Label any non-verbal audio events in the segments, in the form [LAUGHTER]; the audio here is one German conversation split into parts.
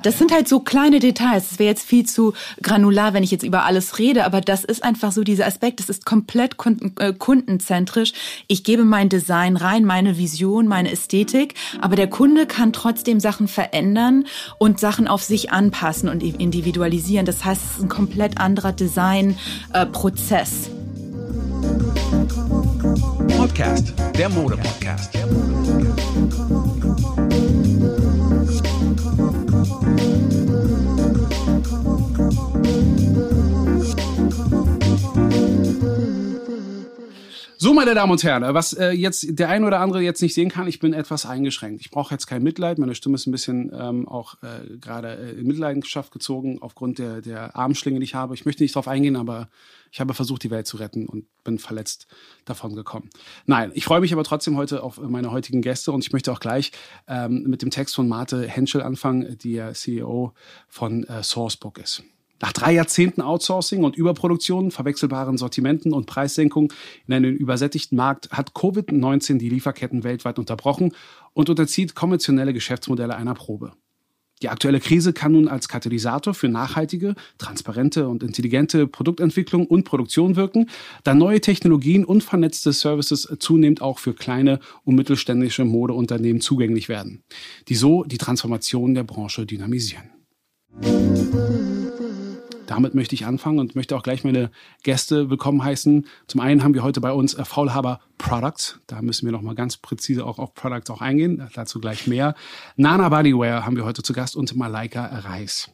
Das sind halt so kleine Details. Es wäre jetzt viel zu granular, wenn ich jetzt über alles rede, aber das ist einfach so dieser Aspekt. Es ist komplett äh, kundenzentrisch. Ich gebe mein Design rein, meine Vision, meine Ästhetik, aber der Kunde kann trotzdem Sachen verändern und Sachen auf sich anpassen und individualisieren. Das heißt, es ist ein komplett anderer Designprozess. Podcast, der Mode-Podcast. Der Mode-Podcast. So, meine Damen und Herren, was äh, jetzt der ein oder andere jetzt nicht sehen kann, ich bin etwas eingeschränkt. Ich brauche jetzt kein Mitleid. Meine Stimme ist ein bisschen ähm, auch äh, gerade äh, in Mitleidenschaft gezogen aufgrund der, der Armschlinge, die ich habe. Ich möchte nicht darauf eingehen, aber ich habe versucht, die Welt zu retten und bin verletzt davon gekommen. Nein, ich freue mich aber trotzdem heute auf meine heutigen Gäste und ich möchte auch gleich ähm, mit dem Text von Marte Henschel anfangen, die ja CEO von äh, Sourcebook ist. Nach drei Jahrzehnten Outsourcing und Überproduktion, verwechselbaren Sortimenten und Preissenkung in einem übersättigten Markt hat Covid-19 die Lieferketten weltweit unterbrochen und unterzieht konventionelle Geschäftsmodelle einer Probe. Die aktuelle Krise kann nun als Katalysator für nachhaltige, transparente und intelligente Produktentwicklung und Produktion wirken, da neue Technologien und vernetzte Services zunehmend auch für kleine und mittelständische Modeunternehmen zugänglich werden, die so die Transformation der Branche dynamisieren. Damit möchte ich anfangen und möchte auch gleich meine Gäste willkommen heißen. Zum einen haben wir heute bei uns äh, Faulhaber Products. Da müssen wir nochmal ganz präzise auch auf Products auch eingehen. Dazu gleich mehr. Nana Bodyware haben wir heute zu Gast und Malaika Reis.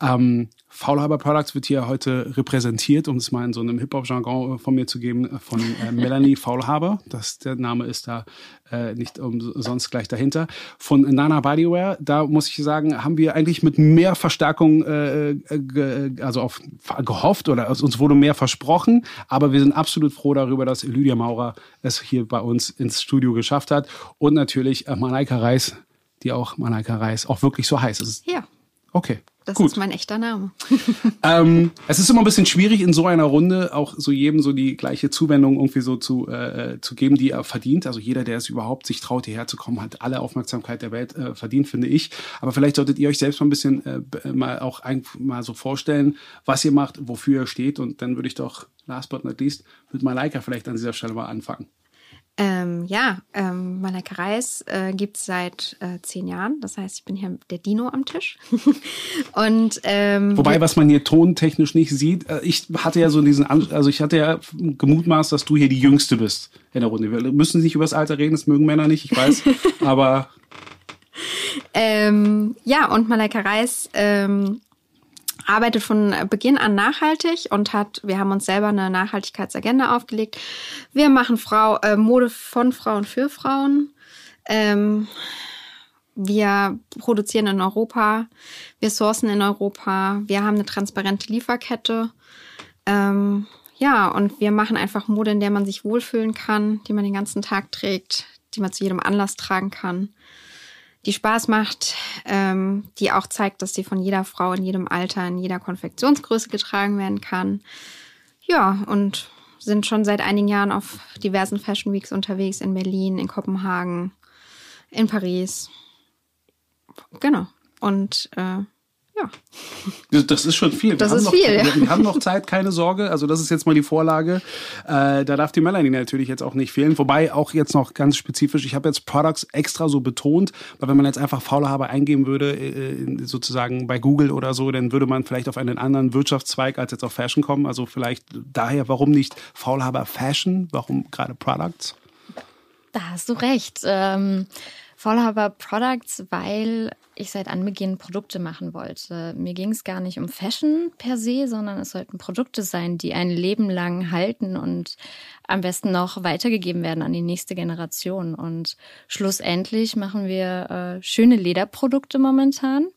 Ähm, Faulhaber Products wird hier heute repräsentiert, um es mal in so einem Hip-Hop-Jargon äh, von mir zu geben, äh, von äh, Melanie Faulhaber. Das, der Name ist da äh, nicht umsonst gleich dahinter. Von Nana Bodyware, da muss ich sagen, haben wir eigentlich mit mehr Verstärkung äh, ge, also auf, gehofft oder uns wurde mehr versprochen, aber wir sind absolut froh darüber, dass Lydia Maurer es hier bei uns ins Studio geschafft hat und natürlich äh, Malaika Reis, die auch Malaika Reis auch wirklich so heißt. ja. Okay. Das Gut. ist mein echter Name. [LAUGHS] ähm, es ist immer ein bisschen schwierig in so einer Runde auch so jedem so die gleiche Zuwendung irgendwie so zu, äh, zu geben, die er verdient. Also jeder, der es überhaupt sich traut, hierher zu kommen, hat alle Aufmerksamkeit der Welt äh, verdient, finde ich. Aber vielleicht solltet ihr euch selbst mal ein bisschen äh, mal auch ein, mal so vorstellen, was ihr macht, wofür ihr steht. Und dann würde ich doch last but not least mit Malaika vielleicht an dieser Stelle mal anfangen. Ähm, ja, ähm, Malaika Reis äh, gibt es seit äh, zehn Jahren. Das heißt, ich bin hier der Dino am Tisch. [LAUGHS] und ähm, Wobei, was man hier tontechnisch nicht sieht, äh, ich hatte ja so diesen, also ich hatte ja gemutmaßt, dass du hier die Jüngste bist in der Runde. Wir müssen nicht über das Alter reden, das mögen Männer nicht, ich weiß, [LAUGHS] aber... Ähm, ja, und Malaika Reis ähm, arbeitet von Beginn an nachhaltig und hat, wir haben uns selber eine Nachhaltigkeitsagenda aufgelegt. Wir machen Frau, äh, Mode von Frauen für Frauen. Ähm, wir produzieren in Europa, wir sourcen in Europa, wir haben eine transparente Lieferkette. Ähm, ja, und wir machen einfach Mode, in der man sich wohlfühlen kann, die man den ganzen Tag trägt, die man zu jedem Anlass tragen kann die Spaß macht, ähm, die auch zeigt, dass sie von jeder Frau in jedem Alter, in jeder Konfektionsgröße getragen werden kann. Ja, und sind schon seit einigen Jahren auf diversen Fashion Weeks unterwegs in Berlin, in Kopenhagen, in Paris. Genau. Und äh, ja. Das ist schon viel. Wir das ist noch, viel, ja. Wir haben noch Zeit, keine Sorge. Also das ist jetzt mal die Vorlage. Äh, da darf die Melanie natürlich jetzt auch nicht fehlen. Wobei auch jetzt noch ganz spezifisch, ich habe jetzt Products extra so betont, weil wenn man jetzt einfach Faulhaber eingeben würde, äh, sozusagen bei Google oder so, dann würde man vielleicht auf einen anderen Wirtschaftszweig als jetzt auf Fashion kommen. Also vielleicht daher, warum nicht Faulhaber Fashion? Warum gerade Products? Da hast du recht. Ähm Faulhaber Products, weil ich seit Anbeginn Produkte machen wollte. Mir ging es gar nicht um Fashion per se, sondern es sollten Produkte sein, die ein Leben lang halten und am besten noch weitergegeben werden an die nächste Generation. Und schlussendlich machen wir äh, schöne Lederprodukte momentan,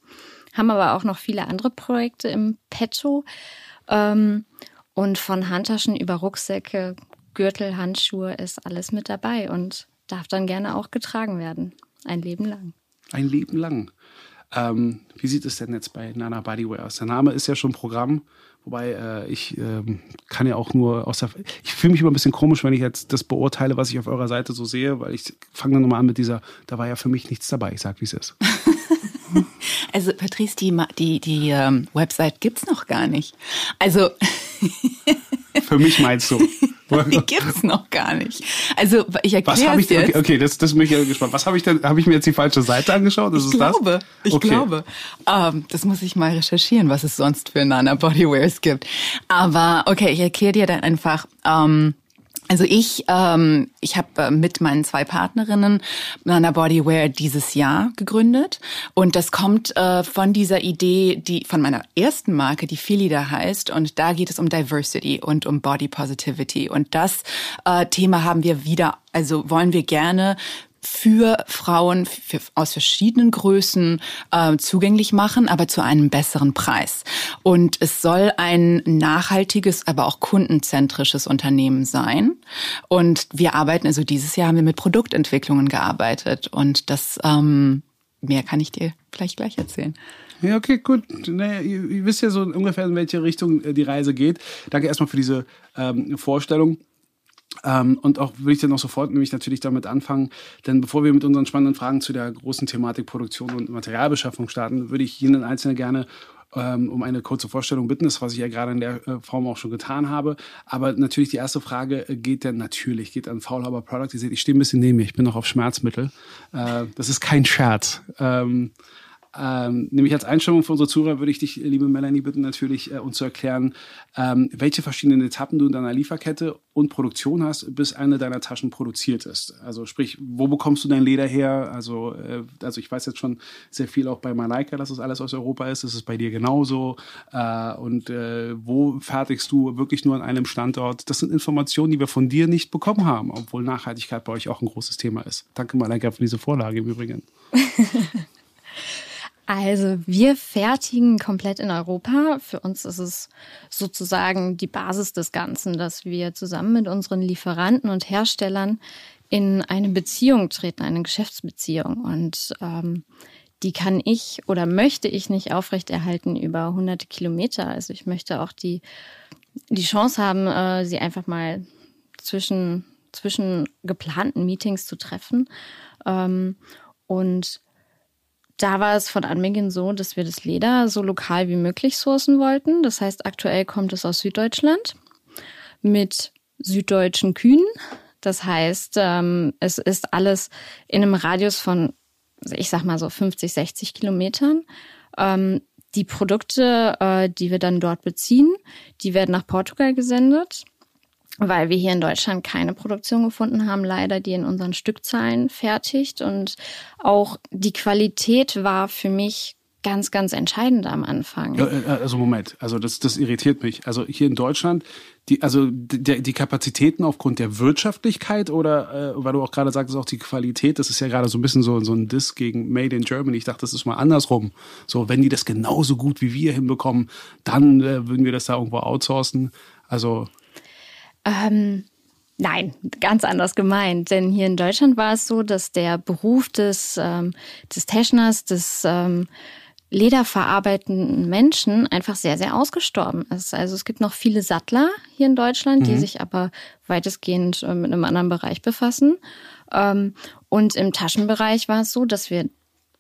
haben aber auch noch viele andere Projekte im Petto. Ähm, und von Handtaschen über Rucksäcke, Gürtel, Handschuhe ist alles mit dabei und darf dann gerne auch getragen werden. Ein Leben lang. Ein Leben lang. Ähm, wie sieht es denn jetzt bei Nana Bodyware aus? Der Name ist ja schon Programm, wobei äh, ich ähm, kann ja auch nur aus der. Ich fühle mich immer ein bisschen komisch, wenn ich jetzt das beurteile, was ich auf eurer Seite so sehe, weil ich fange dann nochmal an mit dieser, da war ja für mich nichts dabei, ich sag, wie es ist. [LAUGHS] Also Patrice, die, die, die ähm, Website gibt's noch gar nicht. Also [LAUGHS] Für mich meinst du? [LAUGHS] die [LAUGHS] gibt's noch gar nicht. Also ich erkläre Was habe ich denn? jetzt. Okay, okay, das, das bin ich ja gespannt. Was habe ich denn? Habe ich mir jetzt die falsche Seite angeschaut? Ist Ich es glaube, das? ich Okay. glaube. Ähm, das muss ich mal recherchieren, was es sonst für Nana Bodywears gibt. Aber okay, ich erkläre dir dann einfach. Ähm, also ich, ähm, ich habe äh, mit meinen zwei Partnerinnen Nana Bodywear dieses Jahr gegründet. Und das kommt äh, von dieser Idee, die von meiner ersten Marke, die Philida heißt. Und da geht es um Diversity und um Body Positivity. Und das äh, Thema haben wir wieder, also wollen wir gerne für Frauen für, aus verschiedenen Größen äh, zugänglich machen, aber zu einem besseren Preis. Und es soll ein nachhaltiges, aber auch kundenzentrisches Unternehmen sein. Und wir arbeiten, also dieses Jahr haben wir mit Produktentwicklungen gearbeitet. Und das ähm, mehr kann ich dir vielleicht gleich erzählen. Ja, okay, gut. Naja, ihr, ihr wisst ja so ungefähr, in welche Richtung äh, die Reise geht. Danke erstmal für diese ähm, Vorstellung. Ähm, und auch würde ich dann auch sofort nämlich natürlich damit anfangen, denn bevor wir mit unseren spannenden Fragen zu der großen Thematik Produktion und Materialbeschaffung starten, würde ich jeden Einzelnen gerne ähm, um eine kurze Vorstellung bitten, das was ich ja gerade in der äh, Form auch schon getan habe. Aber natürlich die erste Frage äh, geht dann natürlich, geht an Faulhaber Product. Ihr seht, ich stehe ein bisschen neben mir, ich bin noch auf Schmerzmittel. Äh, das ist kein Scherz. Ähm, ähm, nämlich als Einstellung für unsere Zuhörer würde ich dich, liebe Melanie, bitten, natürlich äh, uns zu erklären, ähm, welche verschiedenen Etappen du in deiner Lieferkette und Produktion hast, bis eine deiner Taschen produziert ist. Also sprich, wo bekommst du dein Leder her? Also, äh, also ich weiß jetzt schon sehr viel auch bei Malaika, dass das alles aus Europa ist. Das ist bei dir genauso. Äh, und äh, wo fertigst du wirklich nur an einem Standort? Das sind Informationen, die wir von dir nicht bekommen haben, obwohl Nachhaltigkeit bei euch auch ein großes Thema ist. Danke, Malaika, für diese Vorlage im Übrigen. [LAUGHS] Also wir fertigen komplett in Europa. Für uns ist es sozusagen die Basis des Ganzen, dass wir zusammen mit unseren Lieferanten und Herstellern in eine Beziehung treten, eine Geschäftsbeziehung. Und ähm, die kann ich oder möchte ich nicht aufrechterhalten über hunderte Kilometer. Also ich möchte auch die, die Chance haben, äh, sie einfach mal zwischen, zwischen geplanten Meetings zu treffen. Ähm, und da war es von Anbeginn so, dass wir das Leder so lokal wie möglich sourcen wollten. Das heißt, aktuell kommt es aus Süddeutschland mit süddeutschen Kühen. Das heißt, ähm, es ist alles in einem Radius von, ich sag mal so 50, 60 Kilometern. Ähm, die Produkte, äh, die wir dann dort beziehen, die werden nach Portugal gesendet weil wir hier in Deutschland keine Produktion gefunden haben, leider, die in unseren Stückzahlen fertigt. Und auch die Qualität war für mich ganz, ganz entscheidend am Anfang. Äh, also Moment, also das, das irritiert mich. Also hier in Deutschland, die, also die, die Kapazitäten aufgrund der Wirtschaftlichkeit oder äh, weil du auch gerade sagtest, auch die Qualität, das ist ja gerade so ein bisschen so, so ein Diss gegen Made in Germany. Ich dachte, das ist mal andersrum. So, wenn die das genauso gut wie wir hinbekommen, dann äh, würden wir das da irgendwo outsourcen. Also Ähm, nein, ganz anders gemeint. Denn hier in Deutschland war es so, dass der Beruf des, ähm, des Teschners, des ähm, lederverarbeitenden Menschen einfach sehr, sehr ausgestorben ist. Also es gibt noch viele Sattler hier in Deutschland, die sich aber weitestgehend äh, mit einem anderen Bereich befassen. Ähm, und im Taschenbereich war es so, dass wir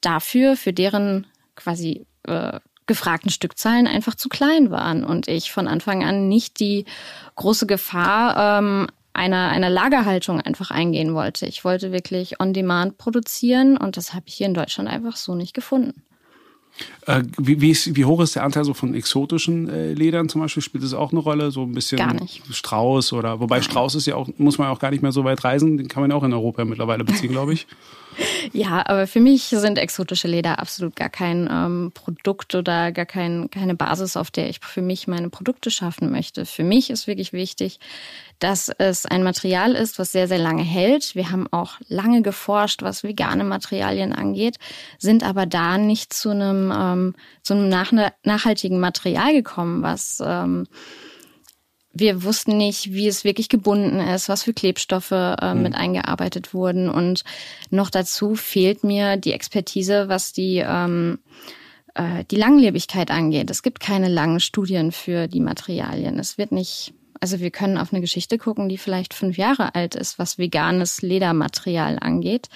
dafür, für deren quasi äh, gefragten Stückzahlen einfach zu klein waren und ich von Anfang an nicht die große Gefahr ähm, einer, einer Lagerhaltung einfach eingehen wollte. Ich wollte wirklich on demand produzieren und das habe ich hier in Deutschland einfach so nicht gefunden. äh, wie, wie, ist, wie hoch ist der Anteil so von exotischen äh, Ledern zum Beispiel? Spielt das auch eine Rolle? So ein bisschen Gar nicht. Strauß oder wobei Strauß ist ja auch, muss man ja auch gar nicht mehr so weit reisen, den kann man ja auch in Europa mittlerweile beziehen, glaube ich. [LAUGHS] [LAUGHS] Ja, aber für mich sind exotische Leder absolut gar kein ähm, Produkt oder gar kein, keine Basis, auf der ich für mich meine Produkte schaffen möchte. Für mich ist wirklich wichtig, dass es ein Material ist, was sehr, sehr lange hält. Wir haben auch lange geforscht, was vegane Materialien angeht, sind aber da nicht zu einem, ähm, zu einem nach, nachhaltigen Material gekommen, was ähm, wir wussten nicht, wie es wirklich gebunden ist, was für Klebstoffe äh, mit eingearbeitet wurden. Und noch dazu fehlt mir die Expertise, was die, ähm, äh, die Langlebigkeit angeht. Es gibt keine langen Studien für die Materialien. Es wird nicht, also wir können auf eine Geschichte gucken, die vielleicht fünf Jahre alt ist, was veganes Ledermaterial angeht.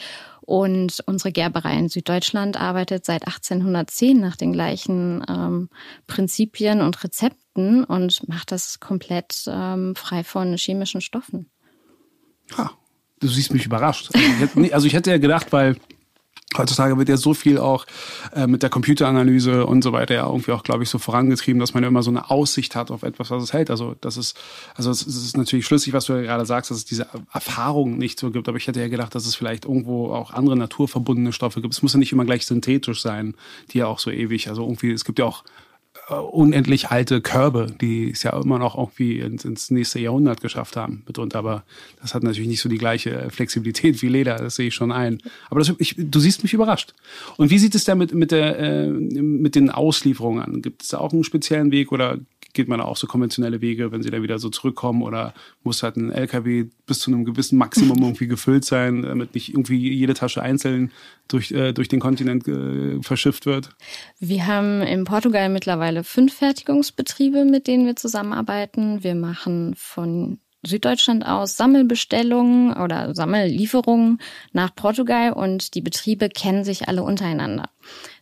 Und unsere Gerberei in Süddeutschland arbeitet seit 1810 nach den gleichen ähm, Prinzipien und Rezepten und macht das komplett ähm, frei von chemischen Stoffen. Ja, du siehst mich überrascht. Also ich hätte, also ich hätte ja gedacht, weil Heutzutage wird ja so viel auch äh, mit der Computeranalyse und so weiter ja irgendwie auch, glaube ich, so vorangetrieben, dass man ja immer so eine Aussicht hat auf etwas, was es hält. Also das ist, also es ist natürlich schlüssig, was du ja gerade sagst, dass es diese Erfahrung nicht so gibt. Aber ich hätte ja gedacht, dass es vielleicht irgendwo auch andere naturverbundene Stoffe gibt. Es muss ja nicht immer gleich synthetisch sein, die ja auch so ewig. Also irgendwie, es gibt ja auch unendlich alte Körbe, die es ja immer noch irgendwie ins, ins, nächste Jahrhundert geschafft haben mitunter. Aber das hat natürlich nicht so die gleiche Flexibilität wie Leder, das sehe ich schon ein. Aber das, ich, du siehst mich überrascht. Und wie sieht es denn mit, mit, der, äh, mit den Auslieferungen an? Gibt es da auch einen speziellen Weg oder geht man auch so konventionelle Wege, wenn sie da wieder so zurückkommen oder muss halt ein LKW bis zu einem gewissen Maximum [LAUGHS] irgendwie gefüllt sein, damit nicht irgendwie jede Tasche einzeln durch, äh, durch den Kontinent äh, verschifft wird? Wir haben in Portugal mittlerweile fünf Fertigungsbetriebe, mit denen wir zusammenarbeiten. Wir machen von Süddeutschland aus Sammelbestellungen oder Sammellieferungen nach Portugal und die Betriebe kennen sich alle untereinander.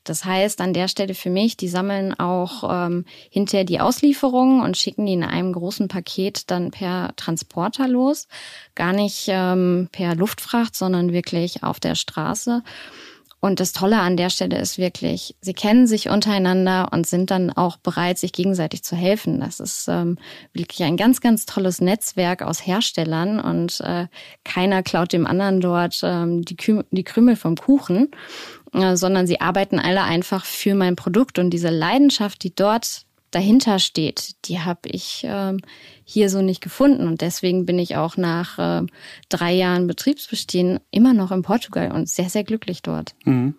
Das heißt, an der Stelle für mich, die sammeln auch ähm, hinterher die Auslieferungen und schicken die in einem großen Paket dann per Transporter los. Gar nicht ähm, per Luftfracht, sondern wirklich auf der Straße. Und das Tolle an der Stelle ist wirklich, sie kennen sich untereinander und sind dann auch bereit, sich gegenseitig zu helfen. Das ist ähm, wirklich ein ganz, ganz tolles Netzwerk aus Herstellern und äh, keiner klaut dem anderen dort ähm, die, Kü die Krümel vom Kuchen, sondern sie arbeiten alle einfach für mein Produkt. Und diese Leidenschaft, die dort dahinter steht, die habe ich ähm, hier so nicht gefunden. Und deswegen bin ich auch nach äh, drei Jahren Betriebsbestehen immer noch in Portugal und sehr, sehr glücklich dort. Mhm.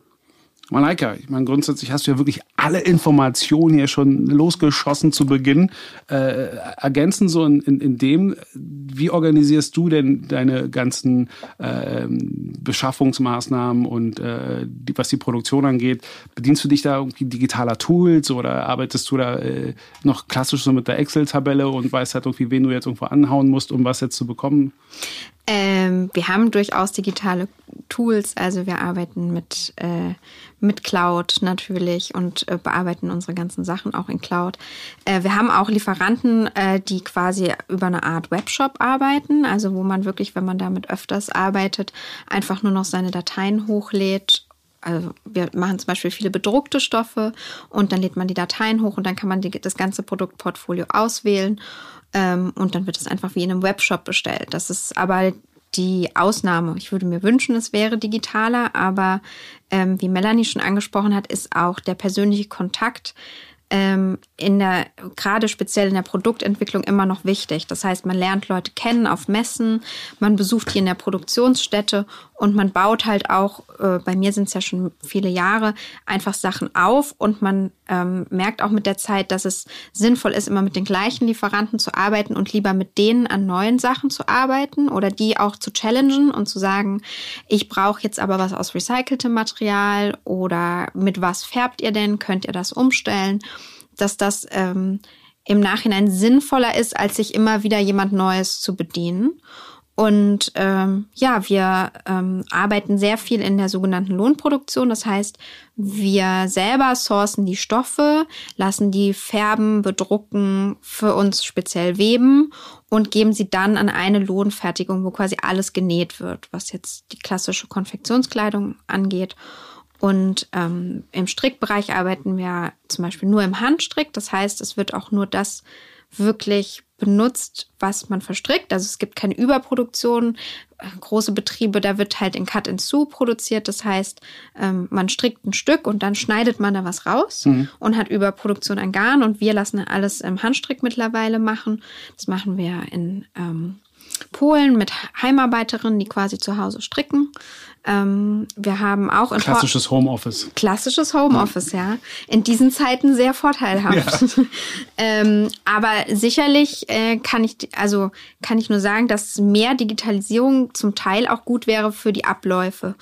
Malaika, ich meine, grundsätzlich hast du ja wirklich alle Informationen hier schon losgeschossen zu Beginn. Äh, ergänzen so in, in, in dem, wie organisierst du denn deine ganzen äh, Beschaffungsmaßnahmen und äh, die, was die Produktion angeht? Bedienst du dich da irgendwie digitaler Tools oder arbeitest du da äh, noch klassisch so mit der Excel-Tabelle und weißt halt irgendwie, wen du jetzt irgendwo anhauen musst, um was jetzt zu bekommen? Ähm, wir haben durchaus digitale Tools, also wir arbeiten mit, äh, mit Cloud natürlich und äh, bearbeiten unsere ganzen Sachen auch in Cloud. Äh, wir haben auch Lieferanten, äh, die quasi über eine Art Webshop arbeiten, also wo man wirklich, wenn man damit öfters arbeitet, einfach nur noch seine Dateien hochlädt also wir machen zum Beispiel viele bedruckte Stoffe und dann lädt man die Dateien hoch und dann kann man die, das ganze Produktportfolio auswählen ähm, und dann wird es einfach wie in einem Webshop bestellt. Das ist aber die Ausnahme. Ich würde mir wünschen, es wäre digitaler, aber ähm, wie Melanie schon angesprochen hat, ist auch der persönliche Kontakt ähm, in der, gerade speziell in der Produktentwicklung immer noch wichtig. Das heißt, man lernt Leute kennen auf Messen, man besucht die in der Produktionsstätte und man baut halt auch, äh, bei mir sind es ja schon viele Jahre, einfach Sachen auf und man ähm, merkt auch mit der Zeit, dass es sinnvoll ist, immer mit den gleichen Lieferanten zu arbeiten und lieber mit denen an neuen Sachen zu arbeiten oder die auch zu challengen und zu sagen, ich brauche jetzt aber was aus recyceltem Material oder mit was färbt ihr denn, könnt ihr das umstellen? dass das ähm, im Nachhinein sinnvoller ist, als sich immer wieder jemand Neues zu bedienen. Und ähm, ja, wir ähm, arbeiten sehr viel in der sogenannten Lohnproduktion. Das heißt, wir selber sourcen die Stoffe, lassen die färben, bedrucken, für uns speziell weben und geben sie dann an eine Lohnfertigung, wo quasi alles genäht wird, was jetzt die klassische Konfektionskleidung angeht. Und ähm, im Strickbereich arbeiten wir zum Beispiel nur im Handstrick. Das heißt, es wird auch nur das wirklich benutzt, was man verstrickt. Also es gibt keine Überproduktion. Große Betriebe, da wird halt in Cut and Sew produziert. Das heißt, ähm, man strickt ein Stück und dann schneidet man da was raus mhm. und hat Überproduktion an Garn. Und wir lassen alles im Handstrick mittlerweile machen. Das machen wir in ähm, Polen mit Heimarbeiterinnen, die quasi zu Hause stricken. Ähm, wir haben auch in klassisches Homeoffice. Klassisches Homeoffice, ja. ja. In diesen Zeiten sehr vorteilhaft. Ja. [LAUGHS] ähm, aber sicherlich äh, kann ich, also kann ich nur sagen, dass mehr Digitalisierung zum Teil auch gut wäre für die Abläufe.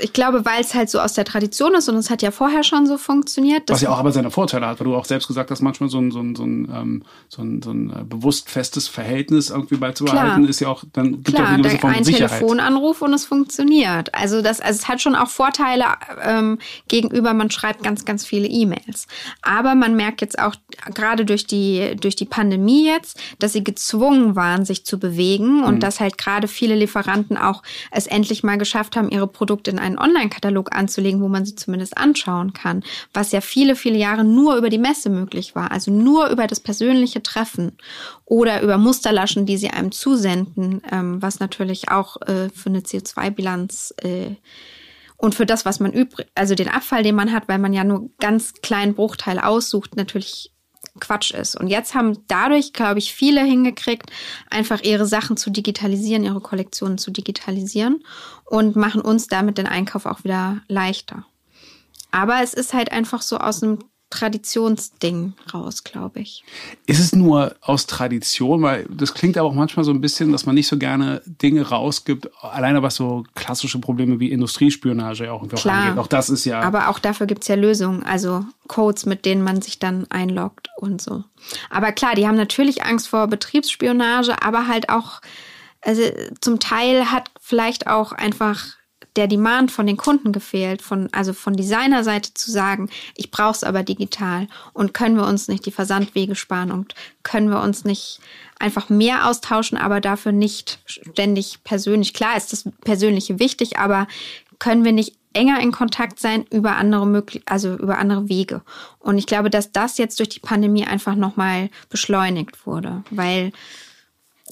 Ich glaube, weil es halt so aus der Tradition ist und es hat ja vorher schon so funktioniert. Was ja auch aber seine Vorteile hat, weil du auch selbst gesagt hast, manchmal so ein, so ein, so ein, ähm, so ein, so ein äh, bewusst festes Verhältnis irgendwie beizubehalten, Klar. ist ja auch, dann gibt Klar, auch eine gewisse Form ein Sicherheit. Telefonanruf und es funktioniert. Also Also das, also es hat schon auch Vorteile ähm, gegenüber, man schreibt ganz, ganz viele E-Mails. Aber man merkt jetzt auch gerade durch die, durch die Pandemie jetzt, dass sie gezwungen waren, sich zu bewegen und mhm. dass halt gerade viele Lieferanten auch es endlich mal geschafft haben, ihre Produkte in einen Online-Katalog anzulegen, wo man sie zumindest anschauen kann. Was ja viele, viele Jahre nur über die Messe möglich war. Also nur über das persönliche Treffen oder über Musterlaschen, die sie einem zusenden, ähm, was natürlich auch äh, für eine CO2-Bilanz äh, und für das, was man übrig, also den Abfall, den man hat, weil man ja nur ganz kleinen Bruchteil aussucht, natürlich Quatsch ist. Und jetzt haben dadurch, glaube ich, viele hingekriegt, einfach ihre Sachen zu digitalisieren, ihre Kollektionen zu digitalisieren und machen uns damit den Einkauf auch wieder leichter. Aber es ist halt einfach so aus einem Traditionsding raus, glaube ich. Ist es nur aus Tradition? Weil das klingt aber auch manchmal so ein bisschen, dass man nicht so gerne Dinge rausgibt, alleine was so klassische Probleme wie Industriespionage auch, Klar, angeht. Auch das ist ja. Aber auch dafür gibt es ja Lösungen, also Codes, mit denen man sich dann einloggt und so. Aber klar, die haben natürlich Angst vor Betriebsspionage, aber halt auch, also zum Teil hat vielleicht auch einfach der Demand von den Kunden gefehlt, von, also von Designerseite zu sagen, ich brauche es aber digital und können wir uns nicht die Versandwege sparen und können wir uns nicht einfach mehr austauschen, aber dafür nicht ständig persönlich. Klar ist das Persönliche wichtig, aber können wir nicht enger in Kontakt sein über andere möglich also über andere Wege. Und ich glaube, dass das jetzt durch die Pandemie einfach nochmal beschleunigt wurde, weil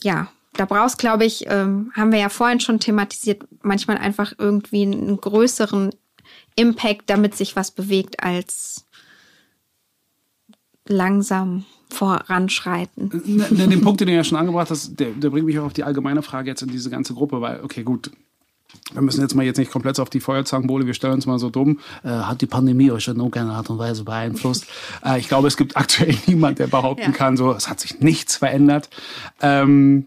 ja, da brauchst, glaube ich, ähm, haben wir ja vorhin schon thematisiert, manchmal einfach irgendwie einen größeren Impact, damit sich was bewegt, als langsam voranschreiten. Ne, ne, den Punkt, den du ja schon angebracht hast, der, der bringt mich auch auf die allgemeine Frage jetzt in diese ganze Gruppe, weil, okay, gut, wir müssen jetzt mal jetzt nicht komplett auf die Feuerzangenbowle, wir stellen uns mal so dumm. Äh, hat die Pandemie euch in irgendeiner Art und Weise beeinflusst? äh, ich glaube, es gibt [LAUGHS] aktuell niemand, der behaupten ja. kann, so, es hat sich nichts verändert. Ähm,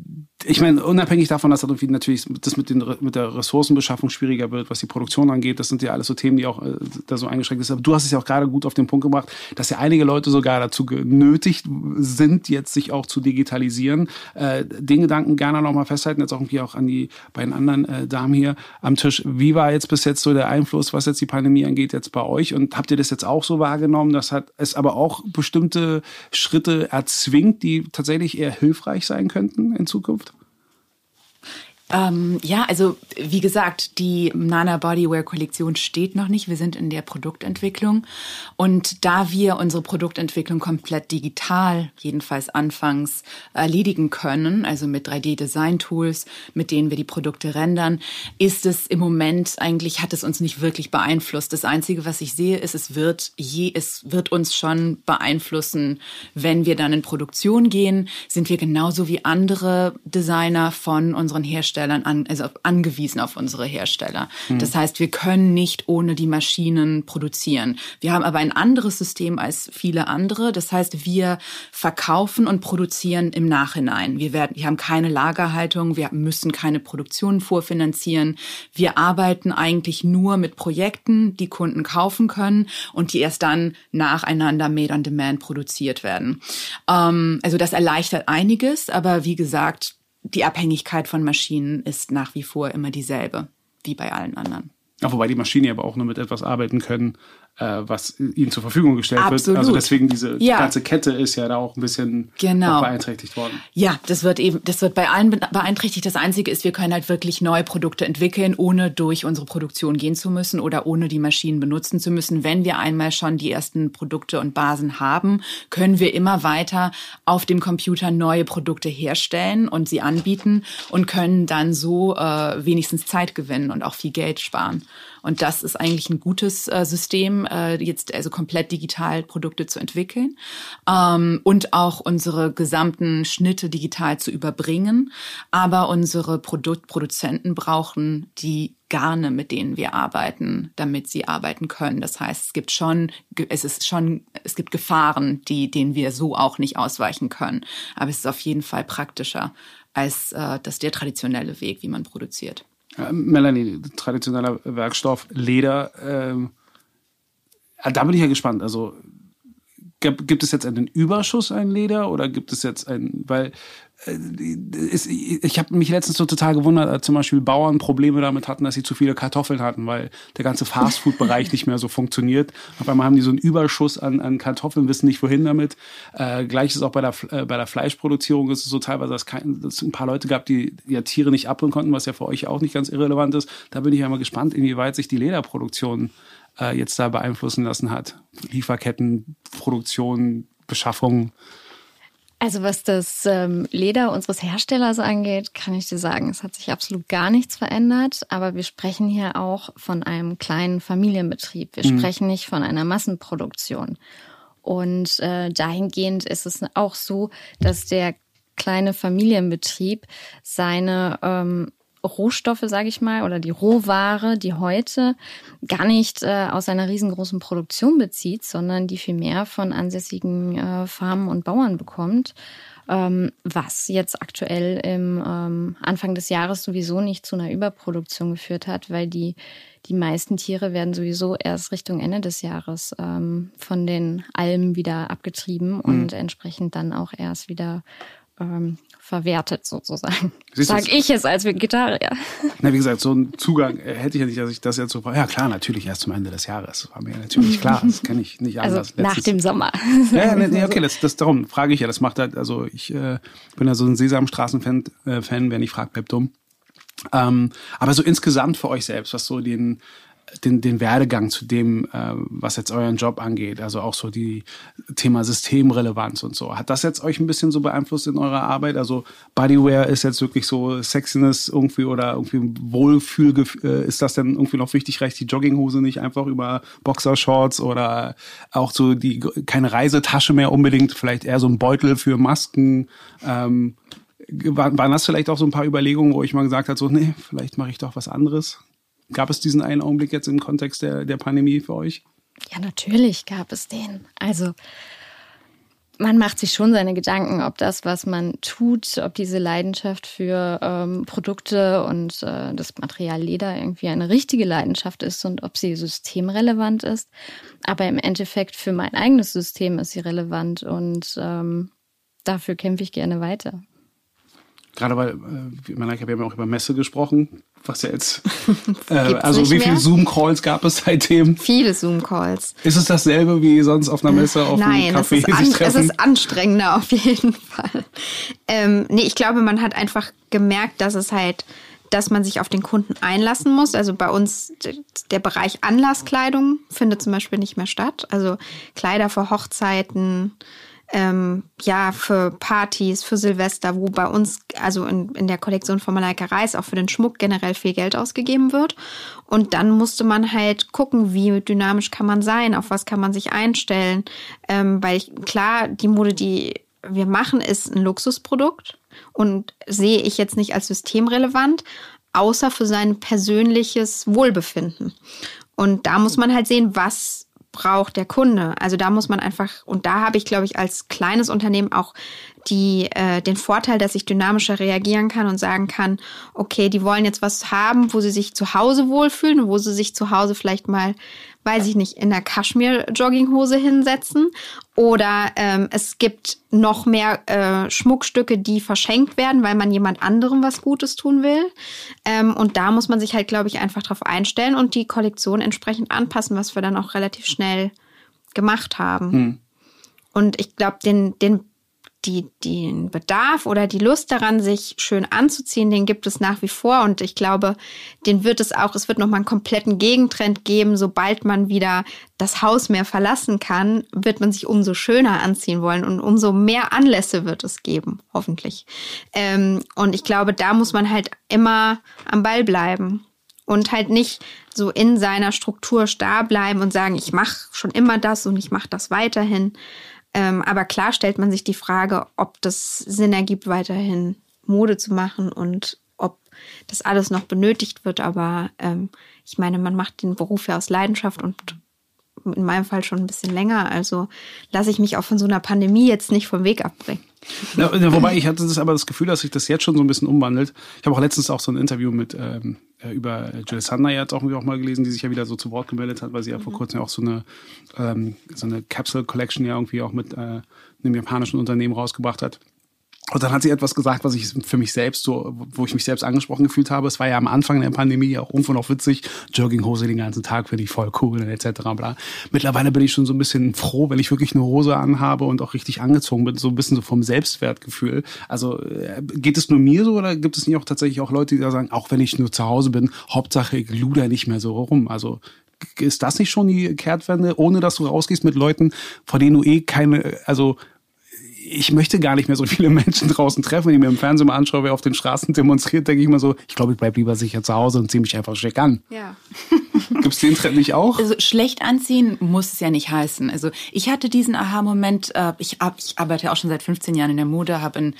ich meine, unabhängig davon, dass natürlich das mit, den, mit der Ressourcenbeschaffung schwieriger wird, was die Produktion angeht, das sind ja alles so Themen, die auch äh, da so eingeschränkt sind. Aber du hast es ja auch gerade gut auf den Punkt gebracht, dass ja einige Leute sogar dazu genötigt sind, jetzt sich auch zu digitalisieren. Äh, den Gedanken gerne nochmal festhalten, jetzt auch irgendwie auch an die beiden anderen äh, Damen hier am Tisch. Wie war jetzt bis jetzt so der Einfluss, was jetzt die Pandemie angeht, jetzt bei euch? Und habt ihr das jetzt auch so wahrgenommen? Das hat es aber auch bestimmte Schritte erzwingt, die tatsächlich eher hilfreich sein könnten in Zukunft? Ähm, ja, also wie gesagt, die Nana Bodywear Kollektion steht noch nicht. Wir sind in der Produktentwicklung. Und da wir unsere Produktentwicklung komplett digital, jedenfalls anfangs, erledigen können, also mit 3D-Design-Tools, mit denen wir die Produkte rendern, ist es im Moment eigentlich, hat es uns nicht wirklich beeinflusst. Das Einzige, was ich sehe, ist, es wird je, es wird uns schon beeinflussen, wenn wir dann in Produktion gehen, sind wir genauso wie andere Designer von unseren Herstellern Herstellern an, also angewiesen auf unsere Hersteller. Mhm. Das heißt, wir können nicht ohne die Maschinen produzieren. Wir haben aber ein anderes System als viele andere. Das heißt, wir verkaufen und produzieren im Nachhinein. Wir werden, wir haben keine Lagerhaltung, wir müssen keine Produktion vorfinanzieren. Wir arbeiten eigentlich nur mit Projekten, die Kunden kaufen können und die erst dann nacheinander made on demand produziert werden. Ähm, also das erleichtert einiges, aber wie gesagt, die Abhängigkeit von Maschinen ist nach wie vor immer dieselbe, wie bei allen anderen. Ja, wobei die Maschinen aber auch nur mit etwas arbeiten können, was ihnen zur Verfügung gestellt Absolut. wird. Also deswegen diese ja. ganze Kette ist ja da auch ein bisschen genau. beeinträchtigt worden. Ja, das wird eben, das wird bei allen beeinträchtigt. Das Einzige ist, wir können halt wirklich neue Produkte entwickeln, ohne durch unsere Produktion gehen zu müssen oder ohne die Maschinen benutzen zu müssen. Wenn wir einmal schon die ersten Produkte und Basen haben, können wir immer weiter auf dem Computer neue Produkte herstellen und sie anbieten und können dann so äh, wenigstens Zeit gewinnen und auch viel Geld sparen. Und das ist eigentlich ein gutes äh, System, äh, jetzt also komplett digital Produkte zu entwickeln ähm, und auch unsere gesamten Schnitte digital zu überbringen. Aber unsere Produktproduzenten brauchen die Garne, mit denen wir arbeiten, damit sie arbeiten können. Das heißt, es gibt schon, es ist schon, es gibt Gefahren, die, denen wir so auch nicht ausweichen können. Aber es ist auf jeden Fall praktischer als äh, das der traditionelle Weg, wie man produziert. Äh, Melanie, traditioneller Werkstoff, Leder. Ähm, da bin ich ja gespannt. Also gibt es jetzt einen Überschuss an Leder oder gibt es jetzt ein, weil äh, ist, ich habe mich letztens so total gewundert, als zum Beispiel Bauern Probleme damit hatten, dass sie zu viele Kartoffeln hatten, weil der ganze Fastfood-Bereich [LAUGHS] nicht mehr so funktioniert. Auf einmal haben die so einen Überschuss an, an Kartoffeln, wissen nicht wohin damit. Äh, Gleiches auch bei der, äh, bei der Fleischproduktion ist es so teilweise, dass, kein, dass es ein paar Leute gab, die ja Tiere nicht abholen konnten, was ja für euch auch nicht ganz irrelevant ist. Da bin ich ja mal gespannt, inwieweit sich die Lederproduktion äh, jetzt da beeinflussen lassen hat. Lieferketten, Produktion, Beschaffung. Also was das ähm, Leder unseres Herstellers angeht, kann ich dir sagen, es hat sich absolut gar nichts verändert. Aber wir sprechen hier auch von einem kleinen Familienbetrieb. Wir mhm. sprechen nicht von einer Massenproduktion. Und äh, dahingehend ist es auch so, dass der kleine Familienbetrieb seine ähm, Rohstoffe, sage ich mal, oder die Rohware, die heute gar nicht äh, aus einer riesengroßen Produktion bezieht, sondern die viel mehr von ansässigen äh, Farmen und Bauern bekommt, ähm, was jetzt aktuell im ähm, Anfang des Jahres sowieso nicht zu einer Überproduktion geführt hat, weil die die meisten Tiere werden sowieso erst Richtung Ende des Jahres ähm, von den Almen wieder abgetrieben mhm. und entsprechend dann auch erst wieder ähm, verwertet sozusagen. Sag ich es als Vegetarier. Na, wie gesagt, so einen Zugang hätte ich ja nicht, dass ich das jetzt so. Ja, klar, natürlich erst zum Ende des Jahres. War mir natürlich klar. Das kann ich nicht also anders. Also nach dem Sommer. Ja, ja nee, okay, das, das darum frage ich ja. Das macht halt, also ich äh, bin ja so ein Sesamstraßen-Fan, äh, Fan, wer nicht fragt, bleibt dumm. Ähm, aber so insgesamt für euch selbst, was so den den, den Werdegang zu dem, äh, was jetzt euren Job angeht, also auch so die Thema Systemrelevanz und so. Hat das jetzt euch ein bisschen so beeinflusst in eurer Arbeit? Also Bodywear ist jetzt wirklich so Sexiness irgendwie oder irgendwie Wohlfühl, äh, ist das denn irgendwie noch wichtig? Reicht die Jogginghose nicht einfach über Boxershorts oder auch so die, keine Reisetasche mehr unbedingt, vielleicht eher so ein Beutel für Masken? Ähm, waren das vielleicht auch so ein paar Überlegungen, wo ich mal gesagt habe, so, nee, vielleicht mache ich doch was anderes? Gab es diesen einen Augenblick jetzt im Kontext der, der Pandemie für euch? Ja, natürlich gab es den. Also man macht sich schon seine Gedanken, ob das, was man tut, ob diese Leidenschaft für ähm, Produkte und äh, das Material Leder irgendwie eine richtige Leidenschaft ist und ob sie systemrelevant ist. Aber im Endeffekt für mein eigenes System ist sie relevant und ähm, dafür kämpfe ich gerne weiter. Gerade weil, äh, wir haben ja auch über Messe gesprochen, was ja jetzt, [LAUGHS] äh, also wie viele Zoom-Calls gab es seitdem? Viele Zoom-Calls. Ist es dasselbe wie sonst auf einer Messe, auf Nein, einem Café? Nein, es, es ist anstrengender [LAUGHS] auf jeden Fall. Ähm, nee, ich glaube, man hat einfach gemerkt, dass es halt, dass man sich auf den Kunden einlassen muss. Also bei uns der Bereich Anlasskleidung findet zum Beispiel nicht mehr statt. Also Kleider für Hochzeiten, ähm, ja, für Partys, für Silvester, wo bei uns, also in, in der Kollektion von Malaika Reis, auch für den Schmuck generell viel Geld ausgegeben wird. Und dann musste man halt gucken, wie dynamisch kann man sein, auf was kann man sich einstellen. Ähm, weil ich, klar, die Mode, die wir machen, ist ein Luxusprodukt und sehe ich jetzt nicht als systemrelevant, außer für sein persönliches Wohlbefinden. Und da muss man halt sehen, was braucht der Kunde. Also da muss man einfach, und da habe ich, glaube ich, als kleines Unternehmen auch die, äh, den Vorteil, dass ich dynamischer reagieren kann und sagen kann, okay, die wollen jetzt was haben, wo sie sich zu Hause wohlfühlen, wo sie sich zu Hause vielleicht mal weiß ich nicht, in der Kaschmir-Jogginghose hinsetzen. Oder ähm, es gibt noch mehr äh, Schmuckstücke, die verschenkt werden, weil man jemand anderem was Gutes tun will. Ähm, und da muss man sich halt, glaube ich, einfach drauf einstellen und die Kollektion entsprechend anpassen, was wir dann auch relativ schnell gemacht haben. Hm. Und ich glaube, den, den die, den Bedarf oder die Lust daran, sich schön anzuziehen, den gibt es nach wie vor. Und ich glaube, den wird es auch, es wird nochmal einen kompletten Gegentrend geben. Sobald man wieder das Haus mehr verlassen kann, wird man sich umso schöner anziehen wollen und umso mehr Anlässe wird es geben, hoffentlich. Ähm, und ich glaube, da muss man halt immer am Ball bleiben und halt nicht so in seiner Struktur starr bleiben und sagen, ich mache schon immer das und ich mache das weiterhin, ähm, aber klar stellt man sich die Frage, ob das Sinn ergibt, weiterhin Mode zu machen und ob das alles noch benötigt wird. Aber ähm, ich meine, man macht den Beruf ja aus Leidenschaft und in meinem Fall schon ein bisschen länger. Also lasse ich mich auch von so einer Pandemie jetzt nicht vom Weg abbringen. Ja, wobei ich hatte das aber das Gefühl, dass sich das jetzt schon so ein bisschen umwandelt. Ich habe auch letztens auch so ein Interview mit ähm, äh, über Jill Sander jetzt auch, auch mal gelesen, die sich ja wieder so zu Wort gemeldet hat, weil sie ja vor kurzem auch so eine, ähm, so eine Capsule Collection ja irgendwie auch mit äh, einem japanischen Unternehmen rausgebracht hat. Und dann hat sie etwas gesagt, was ich für mich selbst so, wo ich mich selbst angesprochen gefühlt habe. Es war ja am Anfang der Pandemie auch irgendwo noch witzig. Jogginghose den ganzen Tag finde ich voll cool etc. Bla. Mittlerweile bin ich schon so ein bisschen froh, wenn ich wirklich eine Hose anhabe und auch richtig angezogen bin, so ein bisschen so vom Selbstwertgefühl. Also äh, geht es nur mir so oder gibt es nicht auch tatsächlich auch Leute, die da sagen, auch wenn ich nur zu Hause bin, Hauptsache ich luder nicht mehr so rum. Also ist das nicht schon die Kehrtwende, ohne dass du rausgehst mit Leuten, vor denen du eh keine, also ich möchte gar nicht mehr so viele [LAUGHS] Menschen draußen treffen. Wenn ich mir im Fernsehen mal anschaue, wer auf den Straßen demonstriert, denke ich mal so, ich glaube, ich bleibe lieber sicher zu Hause und ziehe mich einfach schick an. Ja. [LAUGHS] Gibt es den Trend nicht auch? Also schlecht anziehen muss es ja nicht heißen. Also ich hatte diesen Aha-Moment, äh, ich, ich arbeite auch schon seit 15 Jahren in der Mode, habe in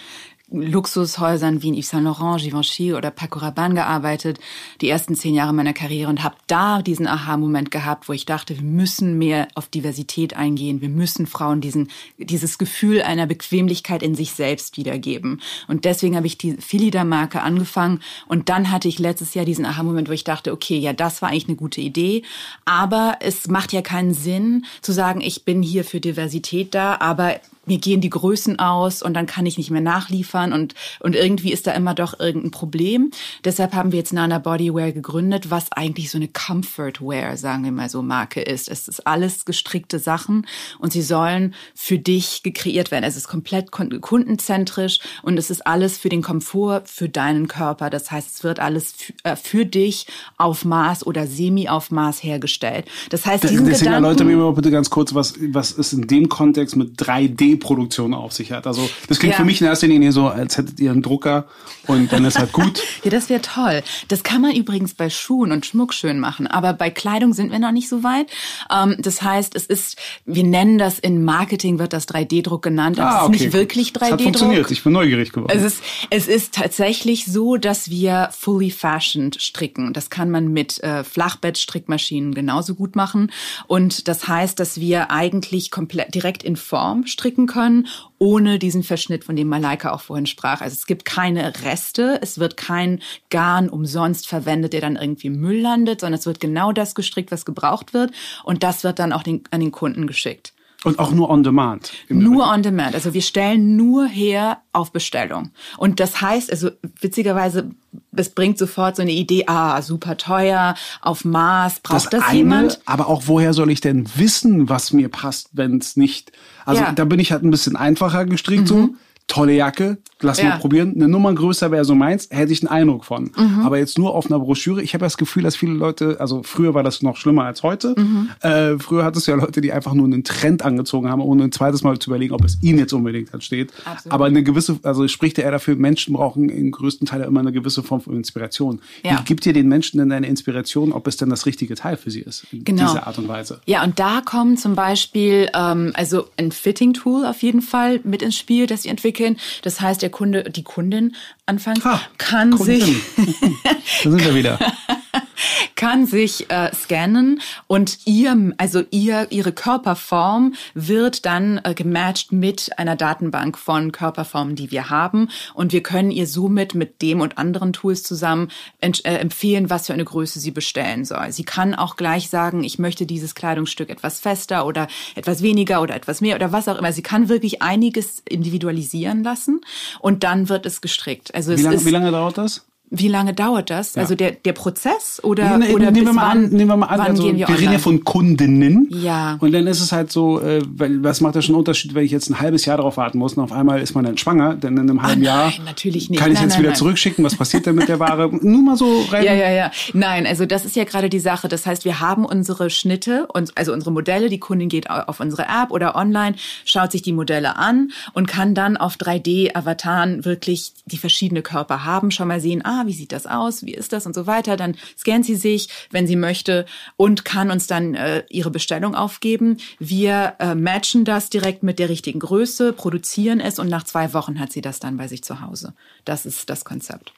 Luxushäusern wie in Yves Saint Laurent, Givenchy oder Paco Rabanne gearbeitet, die ersten zehn Jahre meiner Karriere und habe da diesen Aha-Moment gehabt, wo ich dachte, wir müssen mehr auf Diversität eingehen, wir müssen Frauen diesen, dieses Gefühl einer Bequemlichkeit in sich selbst wiedergeben. Und deswegen habe ich die Philida-Marke angefangen. Und dann hatte ich letztes Jahr diesen Aha-Moment, wo ich dachte, okay, ja, das war eigentlich eine gute Idee, aber es macht ja keinen Sinn zu sagen, ich bin hier für Diversität da, aber mir gehen die Größen aus und dann kann ich nicht mehr nachliefern und, und irgendwie ist da immer doch irgendein Problem. Deshalb haben wir jetzt Nana Bodywear gegründet, was eigentlich so eine Comfortwear, sagen wir mal so, Marke ist. Es ist alles gestrickte Sachen und sie sollen für dich gekreiert werden. Es ist komplett kundenzentrisch und es ist alles für den Komfort, für deinen Körper. Das heißt, es wird alles äh, für dich auf Maß oder semi auf Maß hergestellt. Das heißt, diesen Deswegen Gedanken, erläutern wir mal bitte ganz kurz, was, was ist in dem Kontext mit 3D Produktion auf sich hat. Also das klingt Ja. für mich in erster Linie so, als hättet ihr einen Drucker und dann ist halt gut. [LAUGHS] Ja, das wäre toll. Das kann man übrigens bei Schuhen und Schmuck schön machen, aber bei Kleidung sind wir noch nicht so weit. Ähm, das heißt, es ist, wir nennen das in Marketing wird das 3D-Druck genannt, aber es ist nicht wirklich Das hat funktioniert. 3D-Druck. Ich bin neugierig geworden. Es ist, es ist tatsächlich so, dass wir fully fashioned stricken. Das kann man mit äh, Flachbettstrickmaschinen genauso gut machen. Und das heißt, dass wir eigentlich komplett direkt in Form stricken können, ohne diesen Verschnitt, von dem Malaika auch vorhin sprach. Also es gibt keine Reste, es wird kein Garn umsonst verwendet, der dann irgendwie Müll landet, sondern es wird genau das gestrickt, was gebraucht wird. Und das wird dann auch den, an den Kunden geschickt. Und auch nur on demand. Nur on demand. Also wir stellen nur her auf Bestellung. Und das heißt, also witzigerweise, es bringt sofort so eine Idee, ah, super teuer, auf Maß, braucht das, eine, jemand? Aber auch woher soll ich denn wissen, was mir passt, wenn es nicht. Also Ja. Mhm. da bin ich halt ein bisschen einfacher gestrickt so. Tolle Jacke, lass Ja. mal probieren. Eine Nummer größer wäre so meins, hätte ich einen Eindruck von. Mhm. Aber jetzt nur auf einer Broschüre, ich habe das Gefühl, dass viele Leute, also früher war das noch schlimmer als heute. Mhm. Äh, früher hat es ja Leute, die einfach nur einen Trend angezogen haben, ohne ein zweites Mal zu überlegen, ob es ihnen jetzt unbedingt halt steht. Absolut. Aber eine gewisse, also spricht eher dafür, Menschen brauchen im größten Teil immer eine gewisse Form von Inspiration. Ja. Wie gibt ihr den Menschen denn eine Inspiration, ob es denn das richtige Teil für sie ist? In Genau. dieser Art und Weise. Ja, und da kommen zum Beispiel ähm, also ein Fitting-Tool auf jeden Fall mit ins Spiel, das wir entwickeln. Das heißt, der Kunde, die Kundin anfangs Ha, kann Kundin. sich [LAUGHS] Da sind wir wieder. [LAUGHS] [LAUGHS] kann sich äh, scannen und ihr, also ihr, ihre Körperform wird dann äh, gematcht mit einer Datenbank von Körperformen, die wir haben. Und wir können ihr somit mit dem und anderen Tools zusammen äh, empfehlen, was für eine Größe sie bestellen soll. Sie kann auch gleich sagen, ich möchte dieses Kleidungsstück etwas fester oder etwas weniger oder etwas mehr oder was auch immer. Sie kann wirklich einiges individualisieren lassen und dann wird es gestrickt. Also Wie es lange, ist, wie lange dauert das? Wie lange dauert das? Also der, der Prozess oder, Nee, oder nehmen, wir mal wann, an, nehmen wir mal an, also wir wir, reden ja von Kundinnen. Ja. Und dann ist es halt so, äh, weil, was macht das schon einen Unterschied, wenn ich jetzt ein halbes Jahr darauf warten muss und auf einmal ist man dann schwanger, denn in einem halben nein, Jahr natürlich nicht. kann ich Nein, jetzt nein, wieder zurückschicken. Was passiert denn mit der Ware? [LAUGHS] Nur mal so rein. Ja, ja, ja. Nein, also das ist ja gerade die Sache. Das heißt, wir haben unsere Schnitte und also unsere Modelle. Die Kundin geht au- auf unsere App oder online, schaut sich die Modelle an und kann dann auf 3D-Avataren wirklich die verschiedene Körper haben, schon mal sehen, ah, wie sieht das aus, wie ist das und so weiter. Dann scannt sie sich, wenn sie möchte, und kann uns dann äh, ihre Bestellung aufgeben. Wir äh, matchen das direkt mit der richtigen Größe, produzieren es und nach zwei Wochen hat sie das dann bei sich zu Hause. Das ist das Konzept.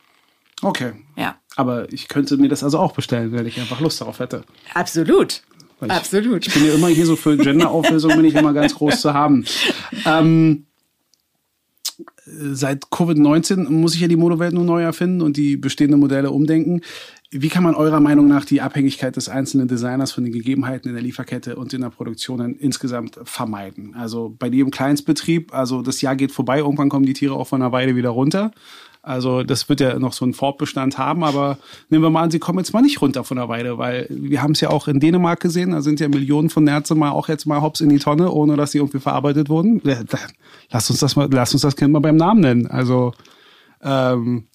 Okay. Ja. Aber ich könnte mir das also auch bestellen, wenn ich einfach Lust darauf hätte. Absolut. Weil ich- Absolut. Ich bin ja immer hier so für Genderauflösung bin ich immer ganz groß zu haben. [LAUGHS] Ähm, seit Covid-19 muss ich ja die Modewelt nur neu erfinden und die bestehenden Modelle umdenken. Wie kann man eurer Meinung nach die Abhängigkeit des einzelnen Designers von den Gegebenheiten in der Lieferkette und in der Produktion insgesamt vermeiden? Also bei im Kleinstbetrieb, also das Jahr geht vorbei, irgendwann kommen die Tiere auch von der Weide wieder runter. Also das wird ja noch so einen Fortbestand haben, aber nehmen wir mal an, sie kommen jetzt mal nicht runter von der Weide, weil wir haben es ja auch in Dänemark gesehen, da sind ja Millionen von Nerze mal auch jetzt mal hops in die Tonne, ohne dass sie irgendwie verarbeitet wurden. Lass uns das mal, lass uns das Kind mal beim Namen nennen. Also ähm,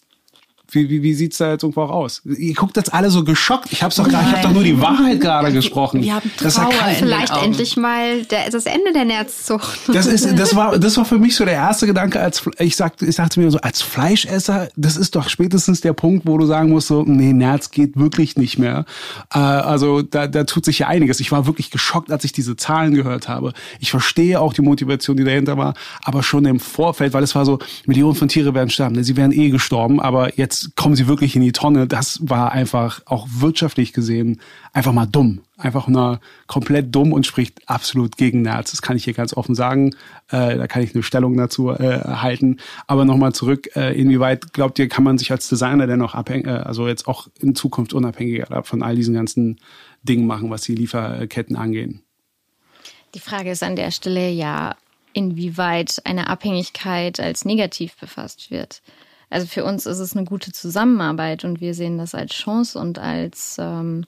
wie, wie, wie sieht's da jetzt irgendwo auch aus? Ihr guckt jetzt alle so geschockt. Ich hab's doch gerade, ich habe doch nur die Wahrheit gerade gesprochen. Wir haben Trauer Vielleicht endlich mal der, das Ende der Nerzzucht. Das ist, [LAUGHS] das war, das war für mich so der erste Gedanke, als ich sagte, ich sagte mir so, als Fleischesser, das ist doch spätestens der Punkt, wo du sagen musst, so, nee, Nerz geht wirklich nicht mehr. Äh, also da, da tut sich ja einiges. Ich war wirklich geschockt, als ich diese Zahlen gehört habe. Ich verstehe auch die Motivation, die dahinter war, aber schon im Vorfeld, weil es war so, Millionen von Tiere werden sterben. Sie wären eh gestorben, aber jetzt kommen sie wirklich in die Tonne. Das war einfach auch wirtschaftlich gesehen einfach mal dumm. Einfach nur komplett dumm und spricht absolut gegen Nerz. Das kann ich hier ganz offen sagen. Äh, da kann ich eine Stellung dazu äh, halten. Aber nochmal zurück, äh, inwieweit glaubt ihr, kann man sich als Designer denn noch abhängig, äh, also jetzt auch in Zukunft unabhängiger von all diesen ganzen Dingen machen, was die Lieferketten angehen? Die Frage ist an der Stelle ja, inwieweit eine Abhängigkeit als negativ befasst wird. Also für uns ist es eine gute Zusammenarbeit und wir sehen das als Chance und als, ähm,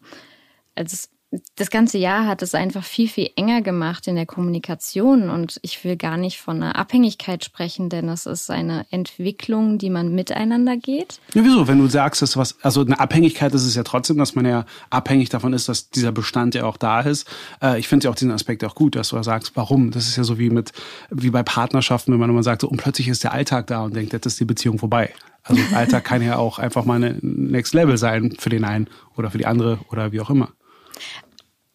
als das ganze Jahr hat es einfach viel, viel enger gemacht in der Kommunikation. Und ich will gar nicht von einer Abhängigkeit sprechen, denn es ist eine Entwicklung, die man miteinander geht. Ja, wieso? Wenn du sagst, dass was, also eine Abhängigkeit ist es ja trotzdem, dass man ja abhängig davon ist, dass dieser Bestand ja auch da ist. Äh, ich finde ja auch diesen Aspekt auch gut, dass du sagst, warum? Das ist ja so wie mit, wie bei Partnerschaften, wenn man immer sagt, so, und plötzlich ist der Alltag da und denkt, jetzt ist die Beziehung vorbei. Also [LAUGHS] Alltag kann ja auch einfach mal ein Next Level sein für den einen oder für die andere oder wie auch immer.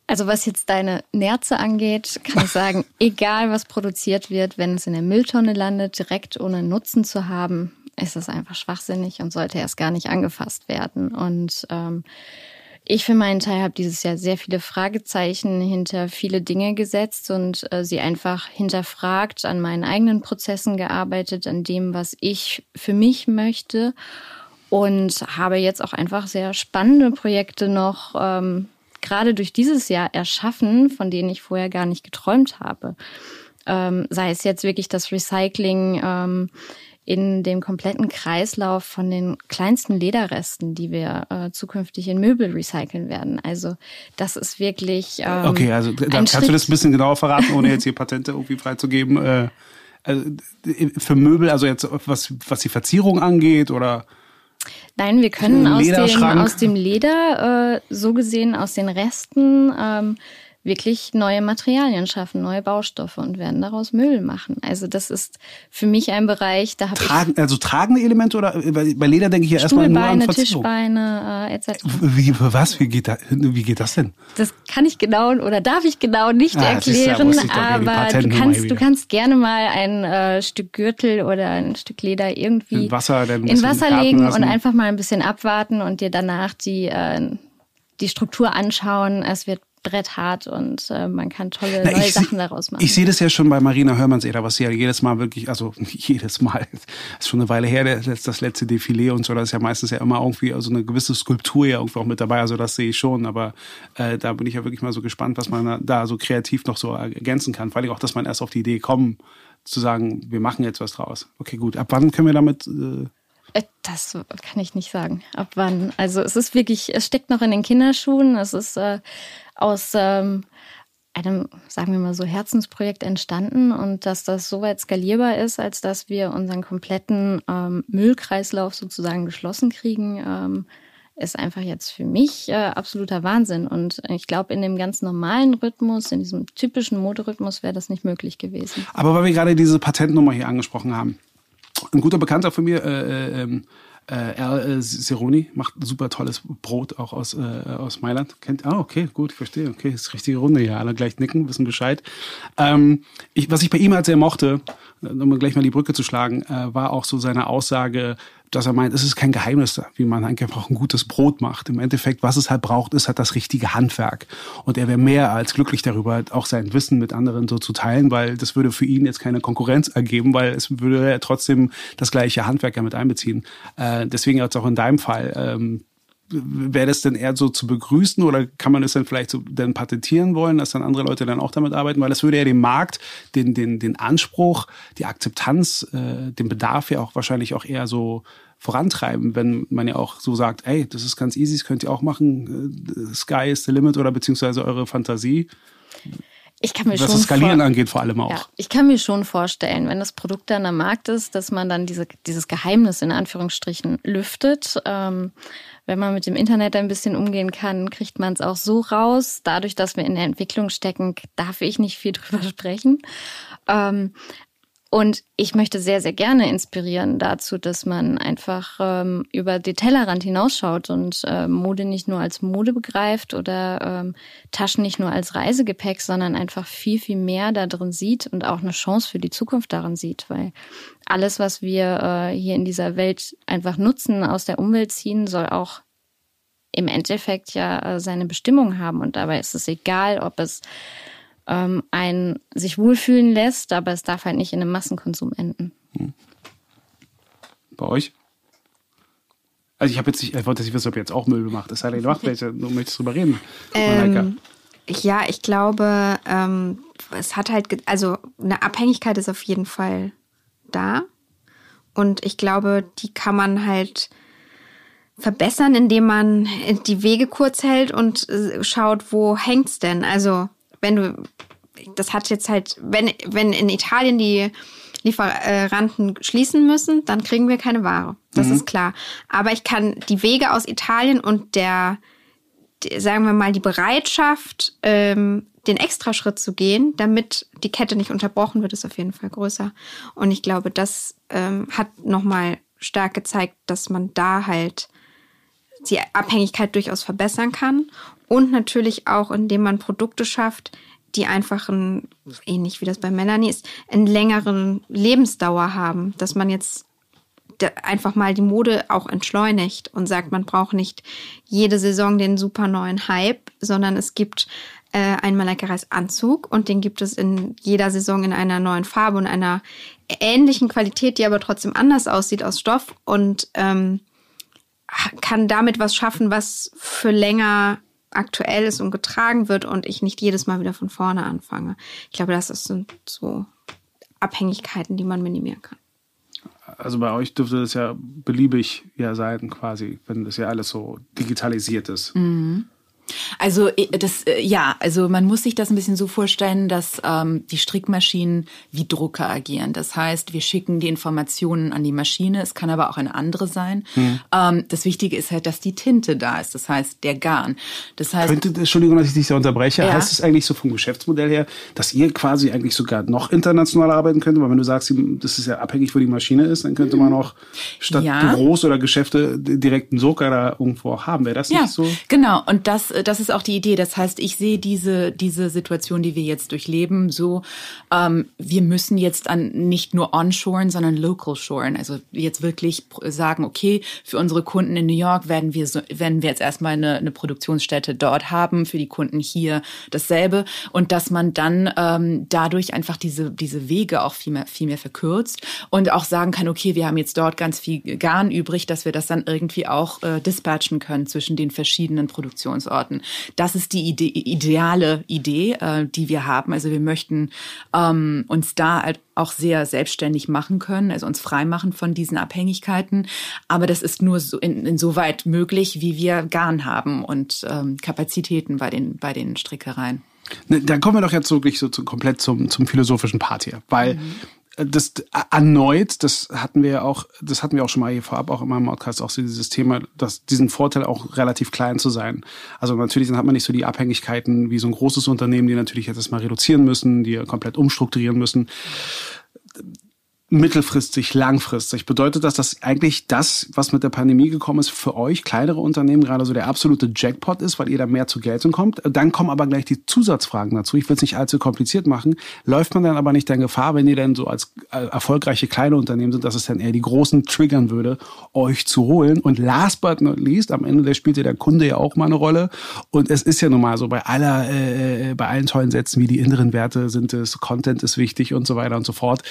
Also was jetzt deine Nerze angeht, kann ich sagen, [LAUGHS] egal was produziert wird, wenn es in der Mülltonne landet, direkt ohne Nutzen zu haben, ist es einfach schwachsinnig und sollte erst gar nicht angefasst werden. Und ähm, ich für meinen Teil habe dieses Jahr sehr viele Fragezeichen hinter viele Dinge gesetzt und äh, sie einfach hinterfragt, an meinen eigenen Prozessen gearbeitet, an dem, was ich für mich möchte und habe jetzt auch einfach sehr spannende Projekte noch ähm, gerade durch dieses Jahr erschaffen, von denen ich vorher gar nicht geträumt habe. Ähm, sei es jetzt wirklich das Recycling ähm, in dem kompletten Kreislauf von den kleinsten Lederresten, die wir äh, zukünftig in Möbel recyceln werden. Also das ist wirklich. Ähm, okay, also da, kannst Schritt. du das ein bisschen genauer verraten, ohne jetzt hier Patente irgendwie freizugeben? Äh, also, für Möbel, also jetzt was, was die Verzierung angeht oder? Nein, wir können aus dem, aus dem Leder, äh, so gesehen aus den Resten, ähm, wirklich neue Materialien schaffen, neue Baustoffe und werden daraus Müll machen. Also das ist für mich ein Bereich, da habe ich... Also tragende Elemente oder bei Leder denke ich ja erstmal nur an Verzierung. Tischbeine äh, etc. Wie, was? Wie geht, da, wie geht das denn? Das kann ich genau oder darf ich genau nicht ah, erklären, ja, aber du kannst, du kannst gerne mal ein äh, Stück Gürtel oder ein Stück Leder irgendwie in Wasser, in Wasser legen und einfach mal ein bisschen abwarten und dir danach die, äh, die Struktur anschauen. Es wird bretthart und äh, man kann tolle Na, neue Sachen daraus machen. Ich sehe das ja schon bei Marina Hörmannseder, was sie ja jedes Mal wirklich, also nicht [LAUGHS] jedes Mal, ist schon eine Weile her, das, das letzte Defilé und so, da ist ja meistens ja immer irgendwie also eine gewisse Skulptur ja irgendwie auch mit dabei, also das sehe ich schon, aber äh, da bin ich ja wirklich mal so gespannt, was man da so kreativ noch so ergänzen kann, vor allem auch, dass man erst auf die Idee kommt, zu sagen, wir machen jetzt was draus. Okay, gut. Ab wann können wir damit äh, äh, das kann ich nicht sagen. Ab wann? Also es ist wirklich, es steckt noch in den Kinderschuhen. Es ist äh, aus ähm, einem, sagen wir mal so, Herzensprojekt entstanden und dass das so weit skalierbar ist, als dass wir unseren kompletten ähm, Müllkreislauf sozusagen geschlossen kriegen, ähm, ist einfach jetzt für mich äh, absoluter Wahnsinn. Und ich glaube, in dem ganz normalen Rhythmus, in diesem typischen Moderhythmus wäre das nicht möglich gewesen. Aber weil wir gerade diese Patentnummer hier angesprochen haben, ein guter Bekannter von mir, äh, äh, ähm, äh, Al Seroni macht super tolles Brot auch aus, äh, aus Mailand. Kennt, ah, okay, gut, verstehe. Okay, ist richtige Runde hier. Alle gleich nicken, wissen Bescheid. Ähm, ich, was ich bei ihm halt sehr mochte, um gleich mal die Brücke zu schlagen, äh, war auch so seine Aussage, dass er meint, es ist kein Geheimnis, wie man einfach ein gutes Brot macht. Im Endeffekt, was es halt braucht, ist halt das richtige Handwerk. Und er wäre mehr als glücklich darüber, auch sein Wissen mit anderen so zu teilen, weil das würde für ihn jetzt keine Konkurrenz ergeben, weil es würde ja trotzdem das gleiche Handwerk ja mit einbeziehen. Äh, deswegen jetzt auch in deinem Fall. Ähm, wäre das denn eher so zu begrüßen oder kann man das dann vielleicht so dann patentieren wollen, dass dann andere Leute dann auch damit arbeiten? Weil das würde ja den Markt, den, den, den Anspruch, die Akzeptanz, äh, den Bedarf ja auch wahrscheinlich auch eher so vorantreiben, wenn man ja auch so sagt, ey, das ist ganz easy, das könnt ihr auch machen, äh, Sky is the limit oder beziehungsweise eure Fantasie. Ich kann mir was schon das Skalieren angeht, vor allem auch. Ja, ich kann mir schon vorstellen, wenn das Produkt dann am Markt ist, dass man dann diese, dieses Geheimnis in Anführungsstrichen lüftet. Ähm, wenn man mit dem Internet ein bisschen umgehen kann, kriegt man es auch so raus. Dadurch, dass wir in der Entwicklung stecken, darf ich nicht viel drüber sprechen. Ähm, und ich möchte sehr, sehr gerne inspirieren dazu, dass man einfach ähm, über den Tellerrand hinausschaut und äh, Mode nicht nur als Mode begreift oder ähm, Taschen nicht nur als Reisegepäck, sondern einfach viel, viel mehr da drin sieht und auch eine Chance für die Zukunft darin sieht. Weil alles, was wir äh, hier in dieser Welt einfach nutzen, aus der Umwelt ziehen, soll auch im Endeffekt ja äh, seine Bestimmung haben. Und dabei ist es egal, ob es ähm, einen sich wohlfühlen lässt, aber es darf halt nicht in einem Massenkonsum enden. Hm. Bei euch? Also ich habe jetzt nicht, ich wollte nicht wissen, ob ihr jetzt auch Möbel macht. Das sei denn, du macht welche, du möchtest drüber reden. Ähm, ja, ich glaube, ähm, es hat halt, also eine Abhängigkeit ist auf jeden Fall da. Und ich glaube, die kann man halt verbessern, indem man die Wege kurz hält und äh, schaut, wo hängt's denn? Also wenn du, das hat jetzt halt, wenn, wenn in Italien die Lieferanten schließen müssen, dann kriegen wir keine Ware. Das mhm. ist klar. Aber ich kann die Wege aus Italien und der, sagen wir mal, die Bereitschaft, ähm, den Extraschritt zu gehen, damit die Kette nicht unterbrochen wird, ist auf jeden Fall größer. Und ich glaube, das ähm, hat nochmal stark gezeigt, dass man da halt die Abhängigkeit durchaus verbessern kann. Und natürlich auch, indem man Produkte schafft, die einfach ein, ähnlich wie das bei Melanie ist, einen längeren Lebensdauer haben, dass man jetzt einfach mal die Mode auch entschleunigt und sagt, man braucht nicht jede Saison den super neuen Hype, sondern es gibt äh, einen Malaika-Reis Anzug und den gibt es in jeder Saison in einer neuen Farbe und einer ähnlichen Qualität, die aber trotzdem anders aussieht aus Stoff. Und ähm, kann damit was schaffen, was für länger aktuell ist und getragen wird und ich nicht jedes Mal wieder von vorne anfange. Ich glaube, das sind so Abhängigkeiten, die man minimieren kann. Also bei euch dürfte das ja beliebig ja sein, quasi, wenn das ja alles so digitalisiert ist. Mhm. Also äh, das äh, ja, also man muss sich das ein bisschen so vorstellen, dass ähm, die Strickmaschinen wie Drucker agieren. Das heißt, wir schicken die Informationen an die Maschine. Es kann aber auch eine andere sein. Hm. Ähm, das Wichtige ist halt, dass die Tinte da ist. Das heißt, der Garn. Das heißt, könnte Entschuldigung, dass ich dich da unterbreche. Ja. Heißt es eigentlich so vom Geschäftsmodell her, dass ihr quasi eigentlich sogar noch international arbeiten könntet? Weil wenn du sagst, das ist ja abhängig, wo die Maschine ist, dann könnte man auch statt ja. Büros oder Geschäfte direkt einen Soka da irgendwo haben. Wäre das ja, nicht so? Genau. Und das das ist auch die Idee. Das heißt, ich sehe diese, diese Situation, die wir jetzt durchleben, so, ähm, wir müssen jetzt an nicht nur onshoren, sondern local shoren. Also jetzt wirklich sagen, okay, für unsere Kunden in New York werden wir, so, werden wir jetzt erstmal eine, eine Produktionsstätte dort haben, für die Kunden hier dasselbe. Und dass man dann ähm, dadurch einfach diese, diese Wege auch viel mehr, viel mehr verkürzt und auch sagen kann, okay, wir haben jetzt dort ganz viel Garn übrig, dass wir das dann irgendwie auch äh, dispatchen können zwischen den verschiedenen Produktionsorten. Antworten. Das ist die Ide ideale Idee, äh, die wir haben. Also wir möchten ähm, uns da halt auch sehr selbstständig machen können, also uns frei machen von diesen Abhängigkeiten. Aber das ist nur so in, insoweit möglich, wie wir Garn haben und ähm, Kapazitäten bei den, bei den Strickereien. Ne, dann kommen wir doch jetzt wirklich so zu, komplett zum, zum philosophischen Part hier, weil mhm das erneut, das hatten wir ja auch, das hatten wir auch schon mal hier vorab, auch in meinem Podcast, auch so dieses Thema, dass diesen Vorteil auch relativ klein zu sein. Also natürlich dann hat man nicht so die Abhängigkeiten wie so ein großes Unternehmen, die natürlich jetzt erstmal reduzieren müssen, die komplett umstrukturieren müssen. Mittelfristig, langfristig? Bedeutet das, dass eigentlich das, was mit der Pandemie gekommen ist, für euch kleinere Unternehmen gerade so der absolute Jackpot ist, weil ihr da mehr zu Geltung kommt? Dann kommen aber gleich die Zusatzfragen dazu. Ich will es nicht allzu kompliziert machen. Läuft man dann aber nicht in Gefahr, wenn ihr dann so als äh, erfolgreiche kleine Unternehmen sind, dass es dann eher die Großen triggern würde, euch zu holen? Und last but not least, am Ende der spielt ja der Kunde ja auch mal eine Rolle. Und es ist ja nun mal so, bei aller, äh, bei allen tollen Sätzen wie die inneren Werte sind es, Content ist wichtig und so weiter und so fort.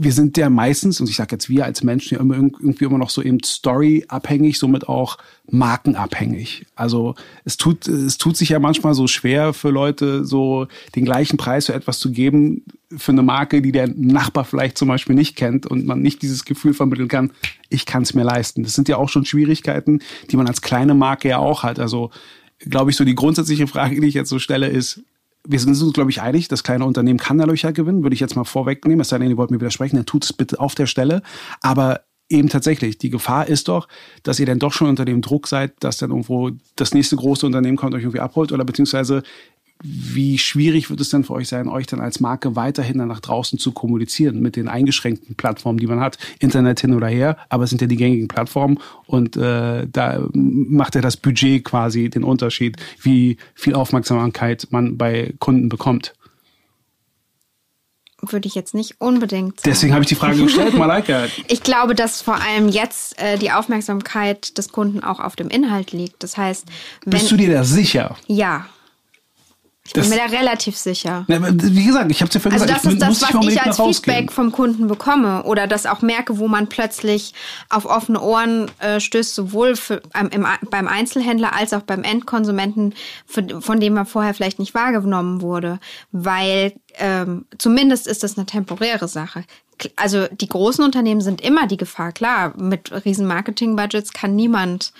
Wir sind sind ja meistens, und ich sage jetzt wir als Menschen ja immer irgendwie immer noch so eben Story-abhängig, somit auch markenabhängig. Also es tut, es tut sich ja manchmal so schwer für Leute, so den gleichen Preis für etwas zu geben, für eine Marke, die der Nachbar vielleicht zum Beispiel nicht kennt und man nicht dieses Gefühl vermitteln kann, ich kann es mir leisten. Das sind ja auch schon Schwierigkeiten, die man als kleine Marke ja auch hat. Also glaube ich, so die grundsätzliche Frage, die ich jetzt so stelle, ist, wir sind uns, glaube ich, einig, das kleine Unternehmen kann dadurch halt gewinnen, würde ich jetzt mal vorwegnehmen. Es sei denn, ihr wollt mir widersprechen, dann tut es bitte auf der Stelle. Aber eben tatsächlich, die Gefahr ist doch, dass ihr dann doch schon unter dem Druck seid, dass dann irgendwo das nächste große Unternehmen kommt, euch irgendwie abholt oder beziehungsweise wie schwierig wird es denn für euch sein, euch dann als Marke weiterhin dann nach draußen zu kommunizieren mit den eingeschränkten Plattformen, die man hat, Internet hin oder her, aber es sind ja die gängigen Plattformen und äh, da macht ja das Budget quasi den Unterschied, wie viel Aufmerksamkeit man bei Kunden bekommt. Würde ich jetzt nicht unbedingt sagen. Deswegen habe ich die Frage gestellt, [LAUGHS] Malaika. ich glaube, dass vor allem jetzt äh, die Aufmerksamkeit des Kunden auch auf dem Inhalt liegt. Das heißt, wenn, Bist du dir da sicher? Ja, ich bin mir da relativ sicher. Ja, wie gesagt, ich habe es ja vorhin also gesagt. Also das ist das, was ich als Feedback vom Kunden bekomme oder das auch merke, wo man plötzlich auf offene Ohren äh, stößt, sowohl für, ähm, im, beim Einzelhändler als auch beim Endkonsumenten, für, von dem man vorher vielleicht nicht wahrgenommen wurde. Weil ähm, zumindest ist das eine temporäre Sache. Also die großen Unternehmen sind immer die Gefahr. Klar, mit riesen Marketing-Budgets kann niemand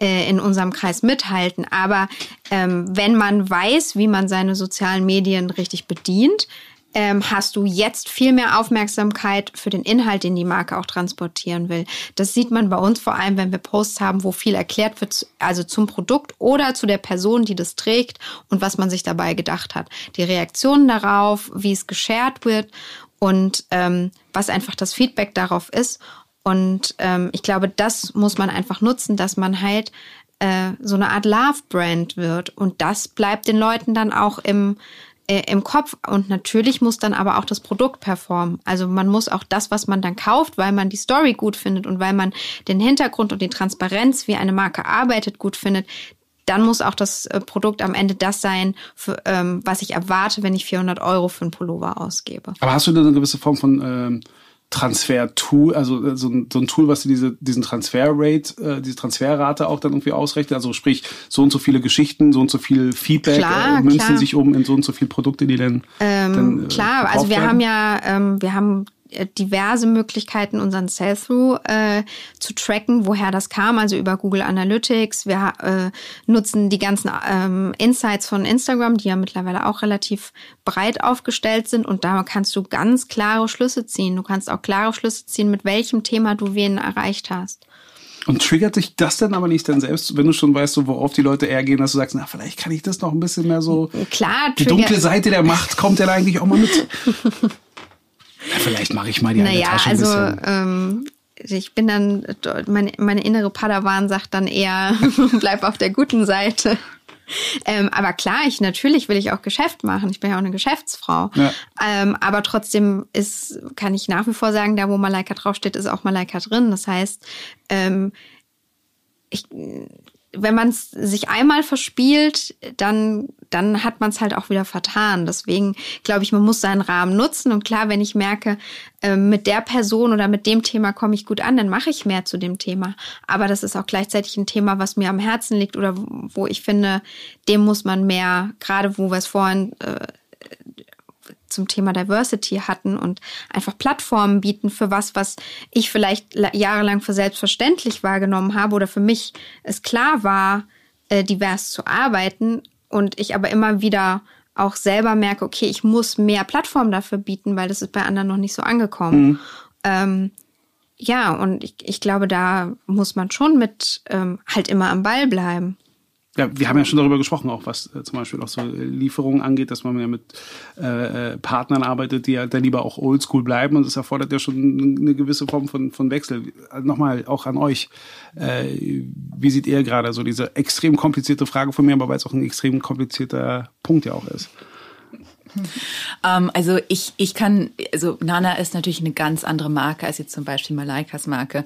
äh, in unserem Kreis mithalten. Aber ähm, wenn man weiß, wie man seine sozialen Medien richtig bedient, ähm, hast du jetzt viel mehr Aufmerksamkeit für den Inhalt, den die Marke auch transportieren will. Das sieht man bei uns vor allem, wenn wir Posts haben, wo viel erklärt wird, also zum Produkt oder zu der Person, die das trägt und was man sich dabei gedacht hat. Die Reaktionen darauf, wie es geshared wird und ähm, was einfach das Feedback darauf ist. Und ähm, ich glaube, das muss man einfach nutzen, dass man halt äh, so eine Art Love-Brand wird. Und das bleibt den Leuten dann auch im, äh, im Kopf. Und natürlich muss dann aber auch das Produkt performen. Also man muss auch das, was man dann kauft, weil man die Story gut findet und weil man den Hintergrund und die Transparenz, wie eine Marke arbeitet, gut findet, dann muss auch das äh, Produkt am Ende das sein, für, ähm, was ich erwarte, wenn ich 400 Euro für einen Pullover ausgebe. Aber hast du da eine gewisse Form von ähm, Transfer-Tool, also äh, so ein, so ein Tool, was diese, diesen Transfer-Rate, äh, diese Transferrate auch dann irgendwie ausrechnet. Also sprich, so und so viele Geschichten, so und so viel Feedback klar, äh, münzen klar. sich um in so und so viele Produkte, die dann. Ähm, dann äh, klar, also wir werden. haben ja, ähm, wir haben diverse Möglichkeiten, unseren Sell-Through äh, zu tracken, woher das kam, also über Google Analytics. Wir äh, nutzen die ganzen ähm, Insights von Instagram, die ja mittlerweile auch relativ breit aufgestellt sind und da kannst du ganz klare Schlüsse ziehen. Du kannst auch klare Schlüsse ziehen, mit welchem Thema du wen erreicht hast. Und triggert sich das denn aber nicht dann selbst, wenn du schon weißt, so, worauf die Leute eher gehen, dass du sagst, na, vielleicht kann ich das noch ein bisschen mehr so. Klar, Die dunkle Seite der Macht kommt ja da eigentlich auch mal mit. [LAUGHS] Ja, vielleicht mache ich mal die naja, Tasche also, ein bisschen. Ähm, ich bin dann, meine, meine innere Padawan sagt dann eher, [LAUGHS] bleib auf der guten Seite. Ähm, aber klar, ich natürlich will ich auch Geschäft machen. Ich bin ja auch eine Geschäftsfrau. Ja. Ähm, aber trotzdem ist, kann ich nach wie vor sagen, da wo Malaika draufsteht, ist auch Malaika drin. Das heißt, ähm, ich, wenn man es sich einmal verspielt, dann, dann hat man es halt auch wieder vertan. Deswegen glaube ich, man muss seinen Rahmen nutzen. Und klar, wenn ich merke, äh, mit der Person oder mit dem Thema komme ich gut an, dann mache ich mehr zu dem Thema. Aber das ist auch gleichzeitig ein Thema, was mir am Herzen liegt oder wo ich finde, dem muss man mehr, gerade wo wir es vorhin äh, zum Thema Diversity hatten und einfach Plattformen bieten für was, was ich vielleicht jahrelang für selbstverständlich wahrgenommen habe oder für mich es klar war, äh, divers zu arbeiten und ich aber immer wieder auch selber merke, okay, ich muss mehr Plattformen dafür bieten, weil das ist bei anderen noch nicht so angekommen. Mhm. Ähm, ja, und ich, ich glaube, da muss man schon mit ähm, halt immer am Ball bleiben. Ja, wir haben ja schon darüber gesprochen, auch was äh, zum Beispiel auch so Lieferungen angeht, dass man ja mit äh, äh, Partnern arbeitet, die ja dann lieber auch oldschool bleiben und das erfordert ja schon eine gewisse Form von, von Wechsel. Nochmal auch an euch. Äh, wie seht ihr gerade so diese extrem komplizierte Frage von mir, aber weil es auch ein extrem komplizierter Punkt ja auch ist? Ähm, also ich, ich kann, also Nana ist natürlich eine ganz andere Marke als jetzt zum Beispiel Malaikas Marke.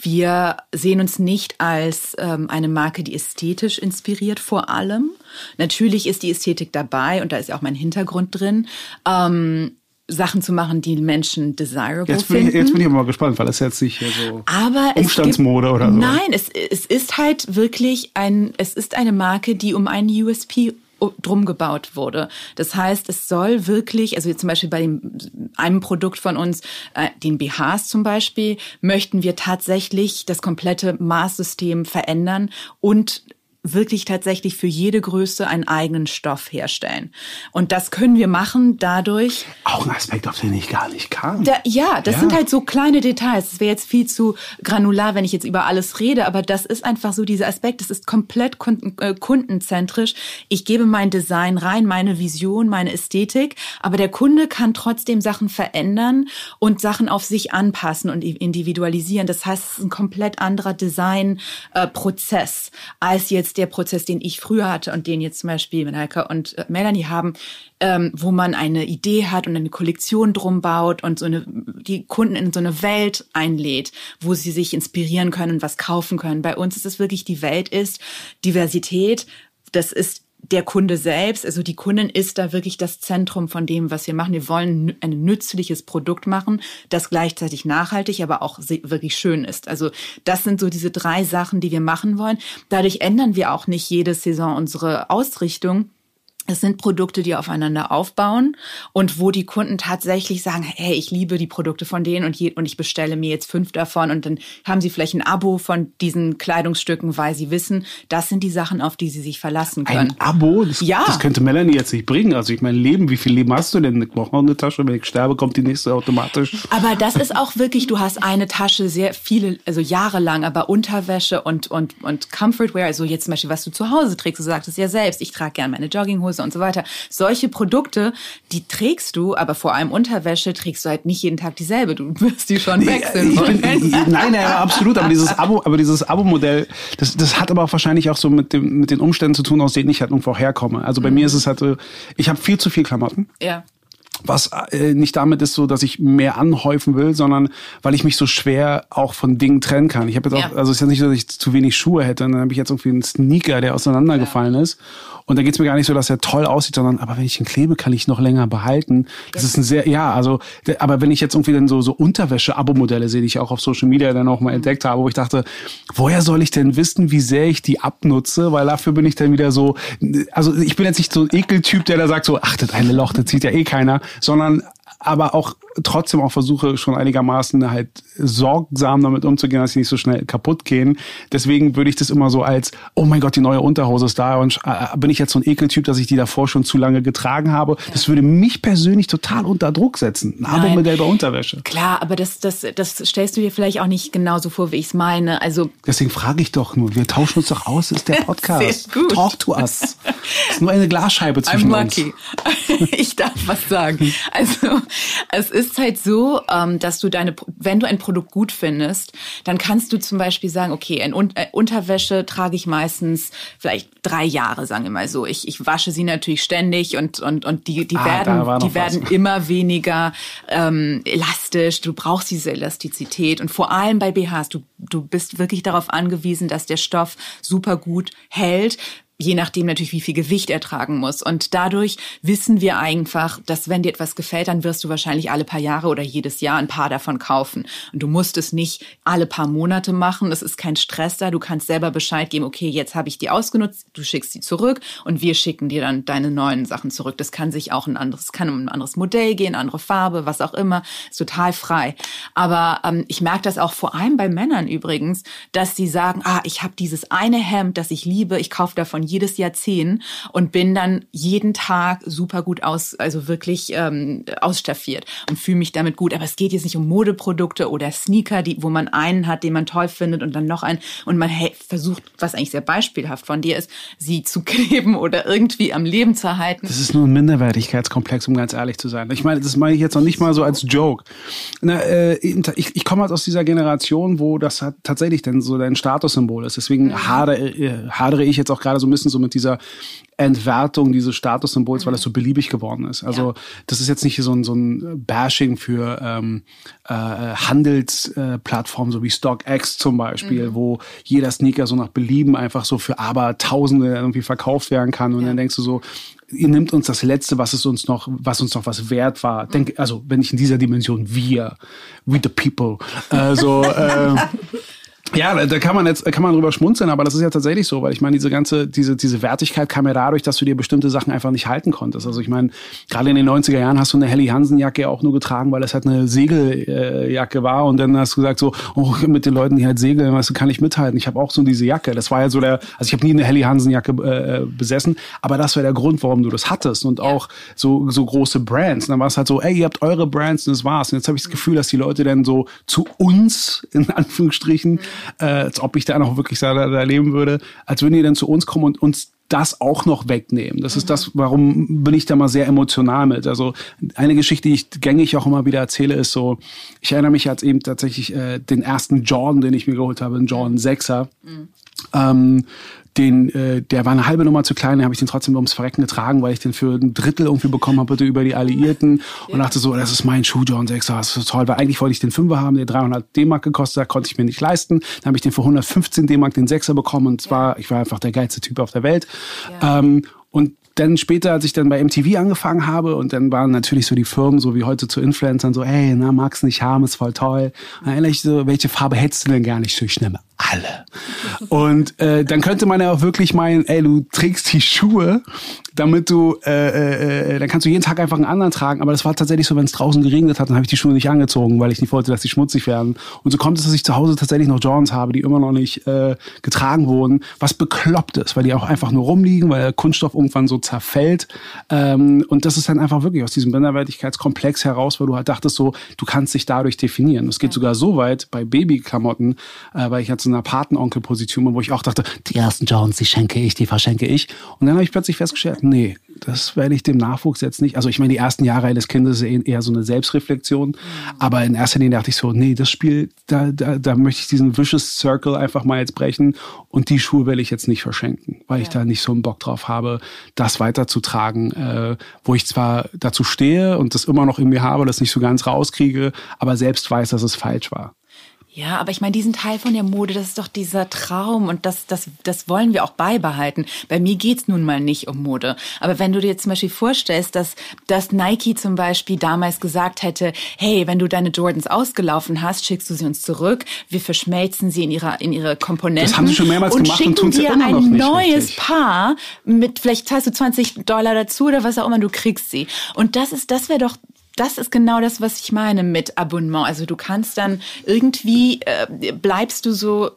Wir sehen uns nicht als ähm, eine Marke, die ästhetisch inspiriert vor allem. Natürlich ist die Ästhetik dabei und da ist ja auch mein Hintergrund drin. Ähm, Sachen zu machen, die Menschen desirable jetzt bin finden. Jetzt bin ich mal gespannt, weil das jetzt nicht so aber Umstandsmode gibt, oder so. Nein, es, es ist halt wirklich ein, es ist eine Marke, die um einen USP drum gebaut wurde. Das heißt, es soll wirklich, also jetzt zum Beispiel bei dem, einem Produkt von uns, äh, den BHs zum Beispiel, möchten wir tatsächlich das komplette Maßsystem verändern und wirklich tatsächlich für jede Größe einen eigenen Stoff herstellen. Und das können wir machen dadurch. Auch ein Aspekt, auf den ich gar nicht kam. Da, ja, das Ja. sind halt so kleine Details. Es wäre jetzt viel zu granular, wenn ich jetzt über alles rede, aber das ist einfach so dieser Aspekt. Es ist komplett kunden, äh, kundenzentrisch. Ich gebe mein Design rein, meine Vision, meine Ästhetik, aber der Kunde kann trotzdem Sachen verändern und Sachen auf sich anpassen und individualisieren. Das heißt, es ist ein komplett anderer Designprozess als jetzt der Prozess, den ich früher hatte und den jetzt zum Beispiel Malaika und äh, Melanie haben, ähm, wo man eine Idee hat und eine Kollektion drum baut und so eine, die Kunden in so eine Welt einlädt, wo sie sich inspirieren können und was kaufen können. Bei uns ist es wirklich, die Welt ist Diversität. Das ist der Kunde selbst, also die Kundin ist da wirklich das Zentrum von dem, was wir machen. Wir wollen ein nützliches Produkt machen, das gleichzeitig nachhaltig, aber auch wirklich schön ist. Also das sind so diese drei Sachen, die wir machen wollen. Dadurch ändern wir auch nicht jede Saison unsere Ausrichtung. Es sind Produkte, die aufeinander aufbauen und wo die Kunden tatsächlich sagen, hey, ich liebe die Produkte von denen und, je, und ich bestelle mir jetzt fünf davon und dann haben sie vielleicht ein Abo von diesen Kleidungsstücken, weil sie wissen, das sind die Sachen, auf die sie sich verlassen können. Ein Abo? Das, Ja. das könnte Melanie jetzt nicht bringen. Also ich mein Leben, wie viel Leben hast du denn? Ich brauche noch eine Tasche, wenn ich sterbe, kommt die nächste automatisch. Aber das ist auch wirklich, du hast eine Tasche sehr viele, also jahrelang, aber Unterwäsche und, und, und Comfortwear, also jetzt zum Beispiel, was du zu Hause trägst, du sagst es ja selbst, ich trage gerne meine Jogginghose und so weiter. Solche Produkte, die trägst du, aber vor allem Unterwäsche trägst du halt nicht jeden Tag dieselbe. Du wirst die schon wechseln wollen. nein, ja, absolut. Aber dieses Abo, aber dieses Abo-Modell, das, das hat aber auch wahrscheinlich auch so mit dem, mit den Umständen zu tun, aus denen ich halt irgendwo herkomme. Also bei mir ist es halt so, ich habe viel zu viel Klamotten. Ja. Was äh, nicht damit ist so, dass ich mehr anhäufen will, sondern weil ich mich so schwer auch von Dingen trennen kann. Ich habe jetzt auch, Ja. also es ist ja nicht so, dass ich zu wenig Schuhe hätte. Und dann habe ich jetzt irgendwie einen Sneaker, der auseinandergefallen ist. Und da geht's mir gar nicht so, dass er toll aussieht, sondern aber wenn ich ihn klebe, kann ich ihn noch länger behalten. Das ist ein sehr, ja, also, aber wenn ich jetzt irgendwie dann so, so Unterwäsche-Abo-Modelle sehe, die ich auch auf Social Media dann auch mal entdeckt habe, wo ich dachte, woher soll ich denn wissen, wie sehr ich die abnutze? Weil dafür bin ich dann wieder so, also ich bin jetzt nicht so ein Ekeltyp, der da sagt so, ach, das eine Loch, das sieht ja eh keiner, sondern aber auch trotzdem auch versuche schon einigermaßen halt sorgsam damit umzugehen, dass sie nicht so schnell kaputt gehen. Deswegen würde ich das immer so als, oh mein Gott, die neue Unterhose ist da und äh, bin ich jetzt so ein Ekeltyp, dass ich die davor schon zu lange getragen habe. Das würde mich persönlich total unter Druck setzen. Ein Abo-Modell bei Unterwäsche. Klar, aber das, das, das stellst du dir vielleicht auch nicht genauso vor, wie ich es meine. Also Deswegen frage ich doch nur, wir tauschen uns doch aus, das ist der [LAUGHS] Podcast. Sehr gut. Talk to us. Es [LAUGHS] ist nur eine Glasscheibe zwischen I'm uns. lucky. [LAUGHS] ich darf was sagen. Also es ist halt so, ähm, dass du deine, wenn du ein Produkt gut findest, dann kannst du zum Beispiel sagen, okay, Un äh, Unterwäsche trage ich meistens vielleicht drei Jahre, sagen wir mal so. Ich, ich wasche sie natürlich ständig und und und die die Ah, werden die werden immer weniger ähm, elastisch. Du brauchst diese Elastizität und vor allem bei BHs. Du du bist wirklich darauf angewiesen, dass der Stoff super gut hält je nachdem natürlich, wie viel Gewicht er tragen muss. Und dadurch wissen wir einfach, dass wenn dir etwas gefällt, dann wirst du wahrscheinlich alle paar Jahre oder jedes Jahr ein paar davon kaufen. Und du musst es nicht alle paar Monate machen. Es ist kein Stress da. Du kannst selber Bescheid geben, okay, jetzt habe ich die ausgenutzt, du schickst sie zurück und wir schicken dir dann deine neuen Sachen zurück. Das kann sich auch ein anderes, kann um ein anderes Modell gehen, andere Farbe, was auch immer. Ist total frei. Aber ähm, ich merke das auch vor allem bei Männern übrigens, dass sie sagen, ah, ich habe dieses eine Hemd, das ich liebe, ich kaufe davon jedes Jahrzehnt und bin dann jeden Tag super gut aus, also wirklich ähm, ausstaffiert und fühle mich damit gut. Aber es geht jetzt nicht um Modeprodukte oder Sneaker, die, wo man einen hat, den man toll findet und dann noch einen und man hey, versucht, was eigentlich sehr beispielhaft von dir ist, sie zu [LAUGHS] kleben oder irgendwie am Leben zu erhalten. Das ist nur ein Minderwertigkeitskomplex, um ganz ehrlich zu sein. Ich meine, das meine ich jetzt noch nicht mal so als Joke. Na, äh, ich, ich komme halt aus dieser Generation, wo das tatsächlich denn so dein Statussymbol ist. Deswegen mhm. hadere, äh, hadere ich jetzt auch gerade so ein bisschen so mit dieser Entwertung dieses Statussymbols, mhm. weil das so beliebig geworden ist. Also ja. das ist jetzt nicht so ein, so ein Bashing für ähm, äh, Handelsplattformen, äh, so wie StockX zum Beispiel, mhm. wo jeder Sneaker so nach Belieben einfach so für aber Tausende irgendwie verkauft werden kann. Und ja. dann denkst du so, ihr nimmt uns das Letzte, was es uns noch, was uns noch was wert war. Denk, also wenn ich in dieser Dimension wir, we the people, äh, so äh, [LAUGHS] ja, da kann man jetzt kann man drüber schmunzeln, aber das ist ja tatsächlich so, weil ich meine, diese ganze diese diese Wertigkeit kam ja dadurch, dass du dir bestimmte Sachen einfach nicht halten konntest. Also ich meine, gerade in den 90er Jahren hast du eine Helly Hansen Jacke ja auch nur getragen, weil es halt eine Segeljacke war und dann hast du gesagt so, oh, mit den Leuten, die halt segeln, weißt du, kann ich mithalten. Ich habe auch so diese Jacke. Das war ja so der also ich habe nie eine Helly Hansen Jacke äh, besessen, aber das war der Grund, warum du das hattest und auch so so große Brands. Und dann war es halt so, ey, ihr habt eure Brands und das war's. Und jetzt habe ich das Gefühl, dass die Leute dann so zu uns in Anführungsstrichen äh, als ob ich da noch wirklich da, da leben würde, als würden die dann zu uns kommen und uns das auch noch wegnehmen. Das ist das, warum bin ich da mal sehr emotional mit. Also eine Geschichte, die ich gängig auch immer wieder erzähle, ist so, ich erinnere mich als eben tatsächlich äh, den ersten Jordan, den ich mir geholt habe, den Jordan 6er. Mhm. Ähm, den, äh, der war eine halbe Nummer zu klein, den habe ich den trotzdem ums Verrecken getragen, weil ich den für ein Drittel irgendwie bekommen habe bitte über die Alliierten und dachte so, das ist mein Schuh, John 6, das ist toll, weil eigentlich wollte ich den Fünfer haben, der 300 D-Mark gekostet hat, konnte ich mir nicht leisten. Dann habe ich den für 115 D-Mark den Sechser bekommen und zwar, ich war einfach der geilste Typ auf der Welt. Ja. Ähm, und dann später, als ich dann bei MTV angefangen habe und dann waren natürlich so die Firmen, so wie heute zu Influencern, so, ey, na, magst nicht haben, ist voll toll. Und dann ich so, welche Farbe hättest du denn gar nicht? Ich nehme alle. Und äh, dann könnte man ja auch wirklich meinen, ey, du trägst die Schuhe, damit du, äh, äh, äh, dann kannst du jeden Tag einfach einen anderen tragen. Aber das war tatsächlich so, wenn es draußen geregnet hat, dann habe ich die Schuhe nicht angezogen, weil ich nicht wollte, dass die schmutzig werden. Und so kommt es, dass ich zu Hause tatsächlich noch Jordans habe, die immer noch nicht äh, getragen wurden, was bekloppt ist, weil die auch einfach nur rumliegen, weil der Kunststoff irgendwann so zerfällt. Ähm, und das ist dann einfach wirklich aus diesem Minderwertigkeitskomplex heraus, weil du halt dachtest so, du kannst dich dadurch definieren. Es geht sogar so weit bei Babyklamotten, äh, weil ich jetzt in einer Patenonkelposition bin, wo ich auch dachte, die ersten Jones, die schenke ich, die verschenke ich. Und dann habe ich plötzlich festgestellt, nee, das werde ich dem Nachwuchs jetzt nicht. Also ich meine, die ersten Jahre eines Kindes ist eher so eine Selbstreflexion. Mhm. Aber in erster Linie dachte ich so, nee, das Spiel, da, da, da möchte ich diesen Vicious Circle einfach mal jetzt brechen. Und die Schuhe will ich jetzt nicht verschenken, weil ja. ich da nicht so einen Bock drauf habe, das weiterzutragen. Äh, wo ich zwar dazu stehe und das immer noch in mir habe, das nicht so ganz rauskriege, aber selbst weiß, dass es falsch war. Ja, aber ich meine, diesen Teil von der Mode, das ist doch dieser Traum und das, das, das wollen wir auch beibehalten. Bei mir geht's nun mal nicht um Mode. Aber wenn du dir zum Beispiel vorstellst, dass, dass Nike zum Beispiel damals gesagt hätte, hey, wenn du deine Jordans ausgelaufen hast, schickst du sie uns zurück, wir verschmelzen sie in ihre, in ihre Komponenten. Das haben sie schon mehrmals und gemacht und tun sie dir immer noch ein nicht neues richtig. Paar mit, vielleicht zahlst du 20 Dollar dazu oder was auch immer, du kriegst sie. Und das ist, das wäre doch das ist genau das, was ich meine mit Abonnement. Also du kannst dann irgendwie, äh, bleibst du so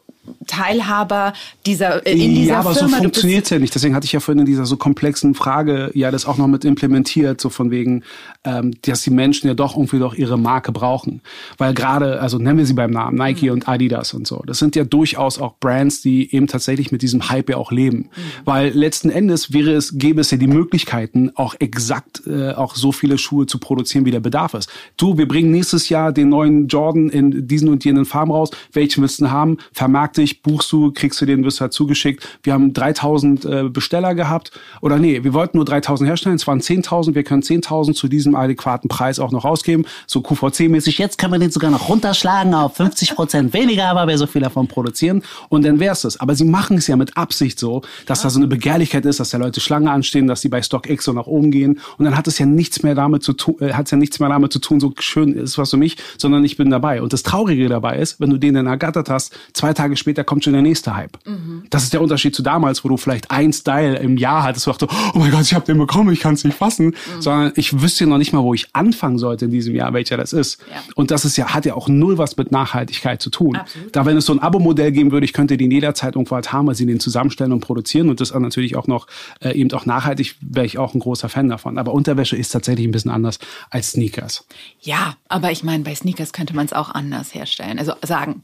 Teilhaber dieser äh, in dieser Ja, aber Firma. so funktioniert es ja nicht. Deswegen hatte ich ja vorhin in dieser so komplexen Frage ja das auch noch mit implementiert, so von wegen, ähm, dass die Menschen ja doch irgendwie doch ihre Marke brauchen. Weil gerade, also nennen wir sie beim Namen, Nike mhm. und Adidas und so, das sind ja durchaus auch Brands, die eben tatsächlich mit diesem Hype ja auch leben. Mhm. Weil letzten Endes wäre es, gäbe es ja die Möglichkeiten, auch exakt äh, auch so viele Schuhe zu produzieren, wie der Bedarf ist. Du, wir bringen nächstes Jahr den neuen Jordan in diesen und jenen Farben raus. Welchen willst du haben? Vermarkt dich, buchst du, kriegst du den, wirst halt zugeschickt. Wir haben 3000 äh, Besteller gehabt. Oder nee, wir wollten nur 3000 herstellen, es waren 10.000. Wir können 10.000 zu diesem adäquaten Preis auch noch rausgeben. So QVC-mäßig. Jetzt kann man den sogar noch runterschlagen auf 50 Prozent weniger, aber wir so viel davon produzieren. Und dann wär's das. Aber sie machen es ja mit Absicht so, dass da so eine Begehrlichkeit ist, dass da Leute Schlange anstehen, dass sie bei StockX so nach oben gehen. Und dann hat es ja nichts mehr damit zu tun, äh, hat es ja nichts mehr damit zu tun, so schön ist was für mich, sondern ich bin dabei. Und das Traurige dabei ist, wenn du den dann ergattert hast, zwei Tage später kommt schon der nächste Hype. Mhm. Das ist der Unterschied zu damals, wo du vielleicht ein Style im Jahr hattest, wo du dachte, oh mein Gott, ich habe den bekommen, ich kann es nicht fassen, mhm. sondern ich wüsste noch nicht mal, wo ich anfangen sollte in diesem Jahr, welcher das ist. Ja. Und das ist ja, hat ja auch null was mit Nachhaltigkeit zu tun. Absolut. Da wenn es so ein Abo-Modell geben würde, ich könnte den jederzeit irgendwo halt haben, weil sie den zusammenstellen und produzieren und das natürlich auch noch äh, eben auch nachhaltig, wäre ich auch ein großer Fan davon. Aber Unterwäsche ist tatsächlich ein bisschen anders als Sneakers. Ja, aber ich meine, bei Sneakers könnte man es auch anders herstellen. Also sagen,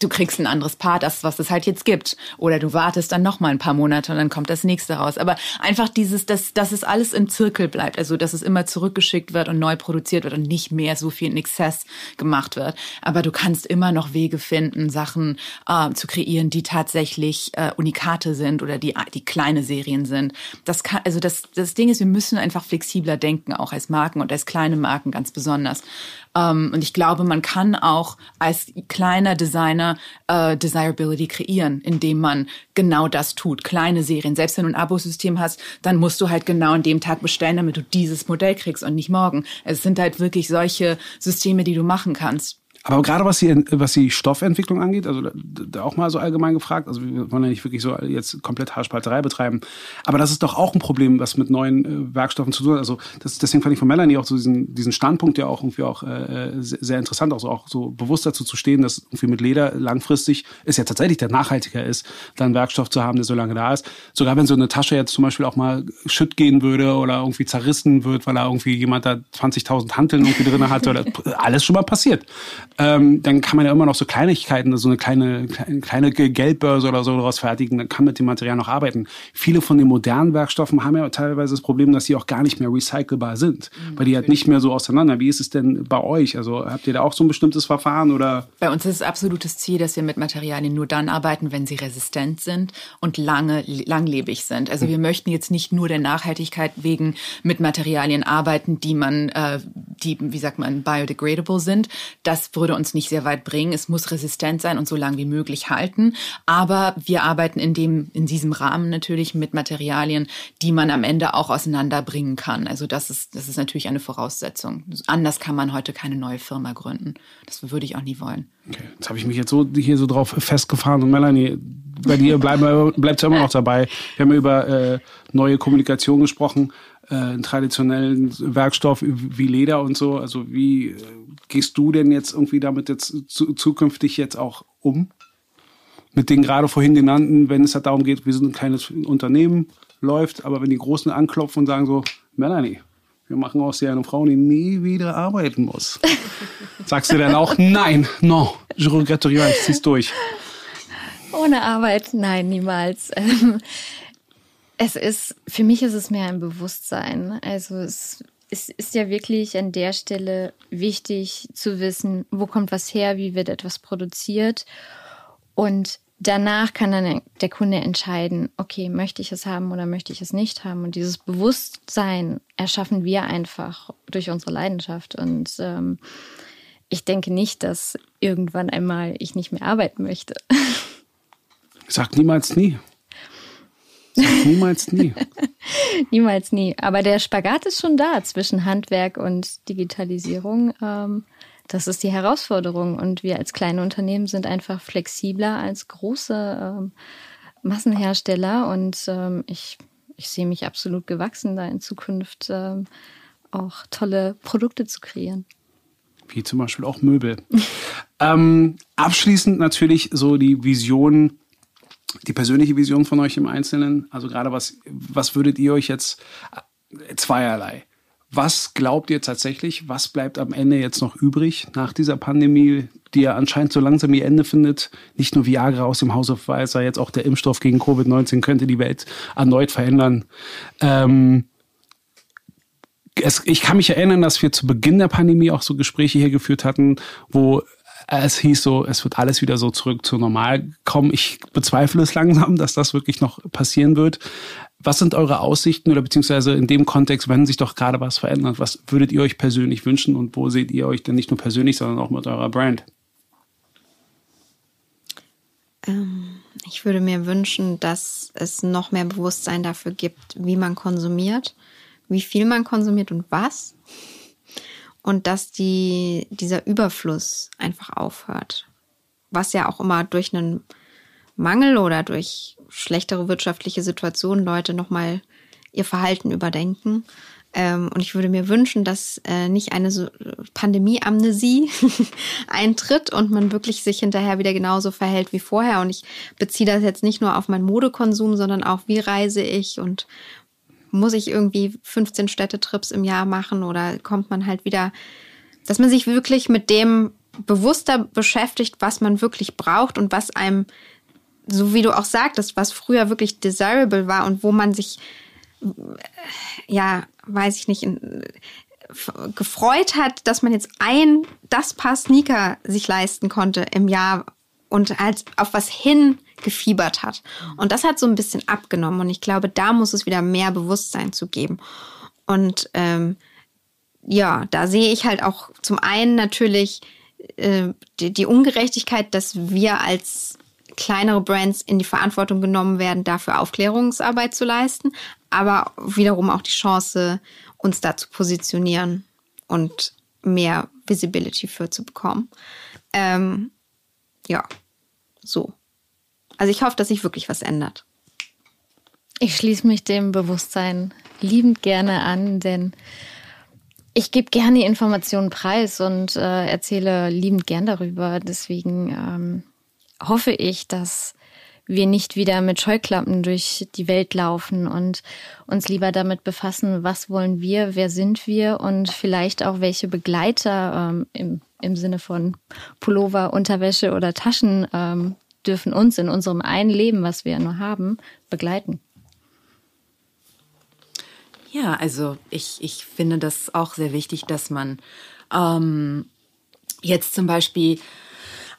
du kriegst ein anderes Paar, das, was es halt jetzt gibt. Oder du wartest dann noch mal ein paar Monate und dann kommt das nächste raus. Aber einfach dieses, dass, dass es alles im Zirkel bleibt. Also, dass es immer zurückgeschickt wird und neu produziert wird und nicht mehr so viel in Exzess gemacht wird. Aber du kannst immer noch Wege finden, Sachen äh, zu kreieren, die tatsächlich äh, Unikate sind oder die, die kleine Serien sind. Das kann, also das, das Ding ist, wir müssen einfach flexibler denken, auch als Marken und als kleine Marken ganz besonders. Ähm, und ich glaube, man kann auch als kleiner Designer äh, Desirability kreieren, indem man genau das tut. Kleine Serien. Selbst wenn du ein Abosystem hast, dann musst du halt genau an dem Tag bestellen, damit du dieses Modell kriegst und nicht morgen. Es sind halt wirklich solche Systeme, die du machen kannst. Aber gerade was die, was die Stoffentwicklung angeht, also da auch mal so allgemein gefragt, also wir wollen ja nicht wirklich so jetzt komplett Haarspalterei betreiben, aber das ist doch auch ein Problem, was mit neuen äh, Werkstoffen zu tun hat. Also das, deswegen fand ich von Melanie auch so diesen, diesen Standpunkt ja auch irgendwie auch äh, sehr interessant, auch so, auch so bewusst dazu zu stehen, dass irgendwie mit Leder langfristig es ja tatsächlich der nachhaltiger ist, dann Werkstoff zu haben, der so lange da ist. Sogar wenn so eine Tasche jetzt zum Beispiel auch mal schütt gehen würde oder irgendwie zerrissen wird, weil da irgendwie jemand da 20.000 Hanteln irgendwie drin hat oder [LAUGHS] alles schon mal passiert ähm, dann kann man ja immer noch so Kleinigkeiten, so eine kleine, kleine Geldbörse oder so daraus fertigen, dann kann man mit dem Material noch arbeiten. Viele von den modernen Werkstoffen haben ja teilweise das Problem, dass sie auch gar nicht mehr recycelbar sind, mhm, weil die halt nicht mehr so auseinander. Wie ist es denn bei euch? Also habt ihr da auch so ein bestimmtes Verfahren oder? Bei uns ist es absolutes Ziel, dass wir mit Materialien nur dann arbeiten, wenn sie resistent sind und lange, langlebig sind. Also mhm. wir möchten jetzt nicht nur der Nachhaltigkeit wegen mit Materialien arbeiten, die man, äh, die, wie sagt man, biodegradable sind. Das würde uns nicht sehr weit bringen. Es muss resistent sein und so lange wie möglich halten. Aber wir arbeiten in dem, in diesem Rahmen natürlich mit Materialien, die man am Ende auch auseinanderbringen kann. Also das ist, das ist natürlich eine Voraussetzung. Anders kann man heute keine neue Firma gründen. Das würde ich auch nie wollen. Okay. Jetzt habe ich mich jetzt so hier so drauf festgefahren und Melanie, bei dir bleiben, bleibt es immer noch dabei. Wir haben über äh, neue Kommunikation gesprochen einen traditionellen Werkstoff wie Leder und so. Also wie äh, gehst du denn jetzt irgendwie damit jetzt zu, zukünftig jetzt auch um? Mit den gerade vorhin genannten, wenn es halt darum geht, wir sind ein kleines Unternehmen, läuft, aber wenn die Großen anklopfen und sagen so, Melanie, wir machen aus dir eine Frau, die nie wieder arbeiten muss. [LAUGHS] Sagst du dann auch, nein, no, je regrette rien, ich zieh's durch. Ohne Arbeit, nein, niemals. Es ist, für mich ist es mehr ein Bewusstsein. Also es, es ist ja wirklich an der Stelle wichtig zu wissen, wo kommt was her, wie wird etwas produziert. Und danach kann dann der Kunde entscheiden, okay, möchte ich es haben oder möchte ich es nicht haben. Und dieses Bewusstsein erschaffen wir einfach durch unsere Leidenschaft. Und ähm, ich denke nicht, dass irgendwann einmal ich nicht mehr arbeiten möchte. [LAUGHS] Sag niemals nie. Niemals nie. [LAUGHS] Niemals nie. Aber der Spagat ist schon da zwischen Handwerk und Digitalisierung. Ähm, das ist die Herausforderung. Und wir als kleine Unternehmen sind einfach flexibler als große ähm, Massenhersteller. Und ähm, ich, ich sehe mich absolut gewachsen, da in Zukunft auch tolle Produkte zu kreieren wie zum Beispiel auch Möbel. [LAUGHS] ähm, abschließend natürlich so die Vision die persönliche Vision von euch im Einzelnen? Also gerade was, was würdet ihr euch jetzt äh, zweierlei? Was glaubt ihr tatsächlich? Was bleibt am Ende jetzt noch übrig nach dieser Pandemie, die ja anscheinend so langsam ihr Ende findet? Nicht nur Viagra aus dem House of Pfizer, jetzt auch der Impfstoff gegen Covid-19 könnte die Welt erneut verändern. Ähm, es, ich kann mich erinnern, dass wir zu Beginn der Pandemie auch so Gespräche hier geführt hatten, wo es hieß so, es wird alles wieder so zurück zu normal kommen. Ich bezweifle es langsam, dass das wirklich noch passieren wird. Was sind eure Aussichten oder beziehungsweise in dem Kontext, wenn sich doch gerade was verändert, was würdet ihr euch persönlich wünschen und wo seht ihr euch denn nicht nur persönlich, sondern auch mit eurer Brand? Ähm, ich würde mir wünschen, dass es noch mehr Bewusstsein dafür gibt, wie man konsumiert, wie viel man konsumiert und was und dass die, dieser Überfluss einfach aufhört. Was ja auch immer durch einen Mangel oder durch schlechtere wirtschaftliche Situationen Leute nochmal ihr Verhalten überdenken. Ähm, und ich würde mir wünschen, dass äh, nicht eine so Pandemie-Amnesie [LAUGHS] eintritt und man wirklich sich hinterher wieder genauso verhält wie vorher. Und ich beziehe das jetzt nicht nur auf meinen Modekonsum, sondern auch, wie reise ich und muss ich irgendwie 15 Städtetrips im Jahr machen oder kommt man halt wieder, dass man sich wirklich mit dem bewusster beschäftigt, was man wirklich braucht und was einem, so wie du auch sagtest, was früher wirklich desirable war und wo man sich, ja, weiß ich nicht, gefreut hat, dass man jetzt ein, das Paar Sneaker sich leisten konnte im Jahr und halt auf was hin gefiebert hat. Und das hat so ein bisschen abgenommen. Und ich glaube, da muss es wieder mehr Bewusstsein zu geben. Und ähm, ja, da sehe ich halt auch zum einen natürlich äh, die, die Ungerechtigkeit, dass wir als kleinere Brands in die Verantwortung genommen werden, dafür Aufklärungsarbeit zu leisten, aber wiederum auch die Chance, uns da zu positionieren und mehr Visibility für zu bekommen. Ähm, ja, so. Also ich hoffe, dass sich wirklich was ändert. Ich schließe mich dem Bewusstsein liebend gerne an, denn ich gebe gerne Informationen preis und äh, erzähle liebend gern darüber. Deswegen ähm, hoffe ich, dass wir nicht wieder mit Scheuklappen durch die Welt laufen und uns lieber damit befassen, was wollen wir, wer sind wir und vielleicht auch welche Begleiter ähm, im, im Sinne von Pullover, Unterwäsche oder Taschen ähm, dürfen uns in unserem einen Leben, was wir nur haben, begleiten. Ja, also ich, ich finde das auch sehr wichtig, dass man ähm, jetzt zum Beispiel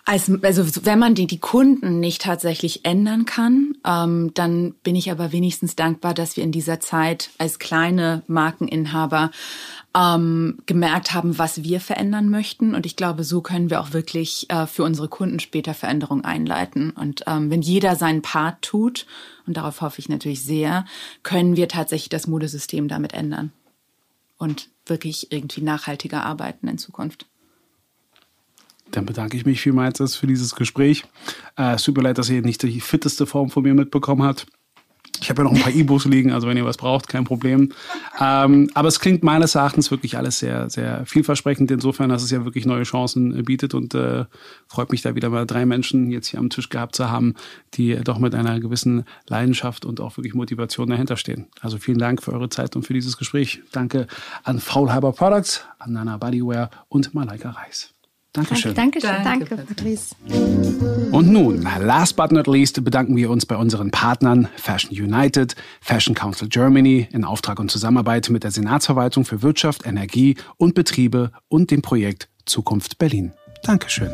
als, also wenn man die, die Kunden nicht tatsächlich ändern kann, ähm, dann bin ich aber wenigstens dankbar, dass wir in dieser Zeit als kleine Markeninhaber ähm, gemerkt haben, was wir verändern möchten. Und ich glaube, so können wir auch wirklich äh, für unsere Kunden später Veränderungen einleiten. Und ähm, wenn jeder seinen Part tut, und darauf hoffe ich natürlich sehr, können wir tatsächlich das Modesystem damit ändern und wirklich irgendwie nachhaltiger arbeiten in Zukunft. Dann bedanke ich mich vielmals für dieses Gespräch. Äh, es tut mir leid, dass ihr nicht die fitteste Form von mir mitbekommen habt. Ich habe ja noch ein paar E-Books liegen, also wenn ihr was braucht, kein Problem. Ähm, aber es klingt meines Erachtens wirklich alles sehr, sehr vielversprechend, insofern, dass es ja wirklich neue Chancen bietet und äh, freut mich da wieder mal drei Menschen jetzt hier am Tisch gehabt zu haben, die doch mit einer gewissen Leidenschaft und auch wirklich Motivation dahinter stehen. Also vielen Dank für eure Zeit und für dieses Gespräch. Danke an Faulhaber Products, an Nana Bodywear und Malaika Reis. Dankeschön. Danke, Dankeschön. Danke, Danke Patrice. Und nun, last but not least, bedanken wir uns bei unseren Partnern Fashion United, Fashion Council Germany in Auftrag und Zusammenarbeit mit der Senatsverwaltung für Wirtschaft, Energie und Betriebe und dem Projekt Zukunft Berlin. Dankeschön.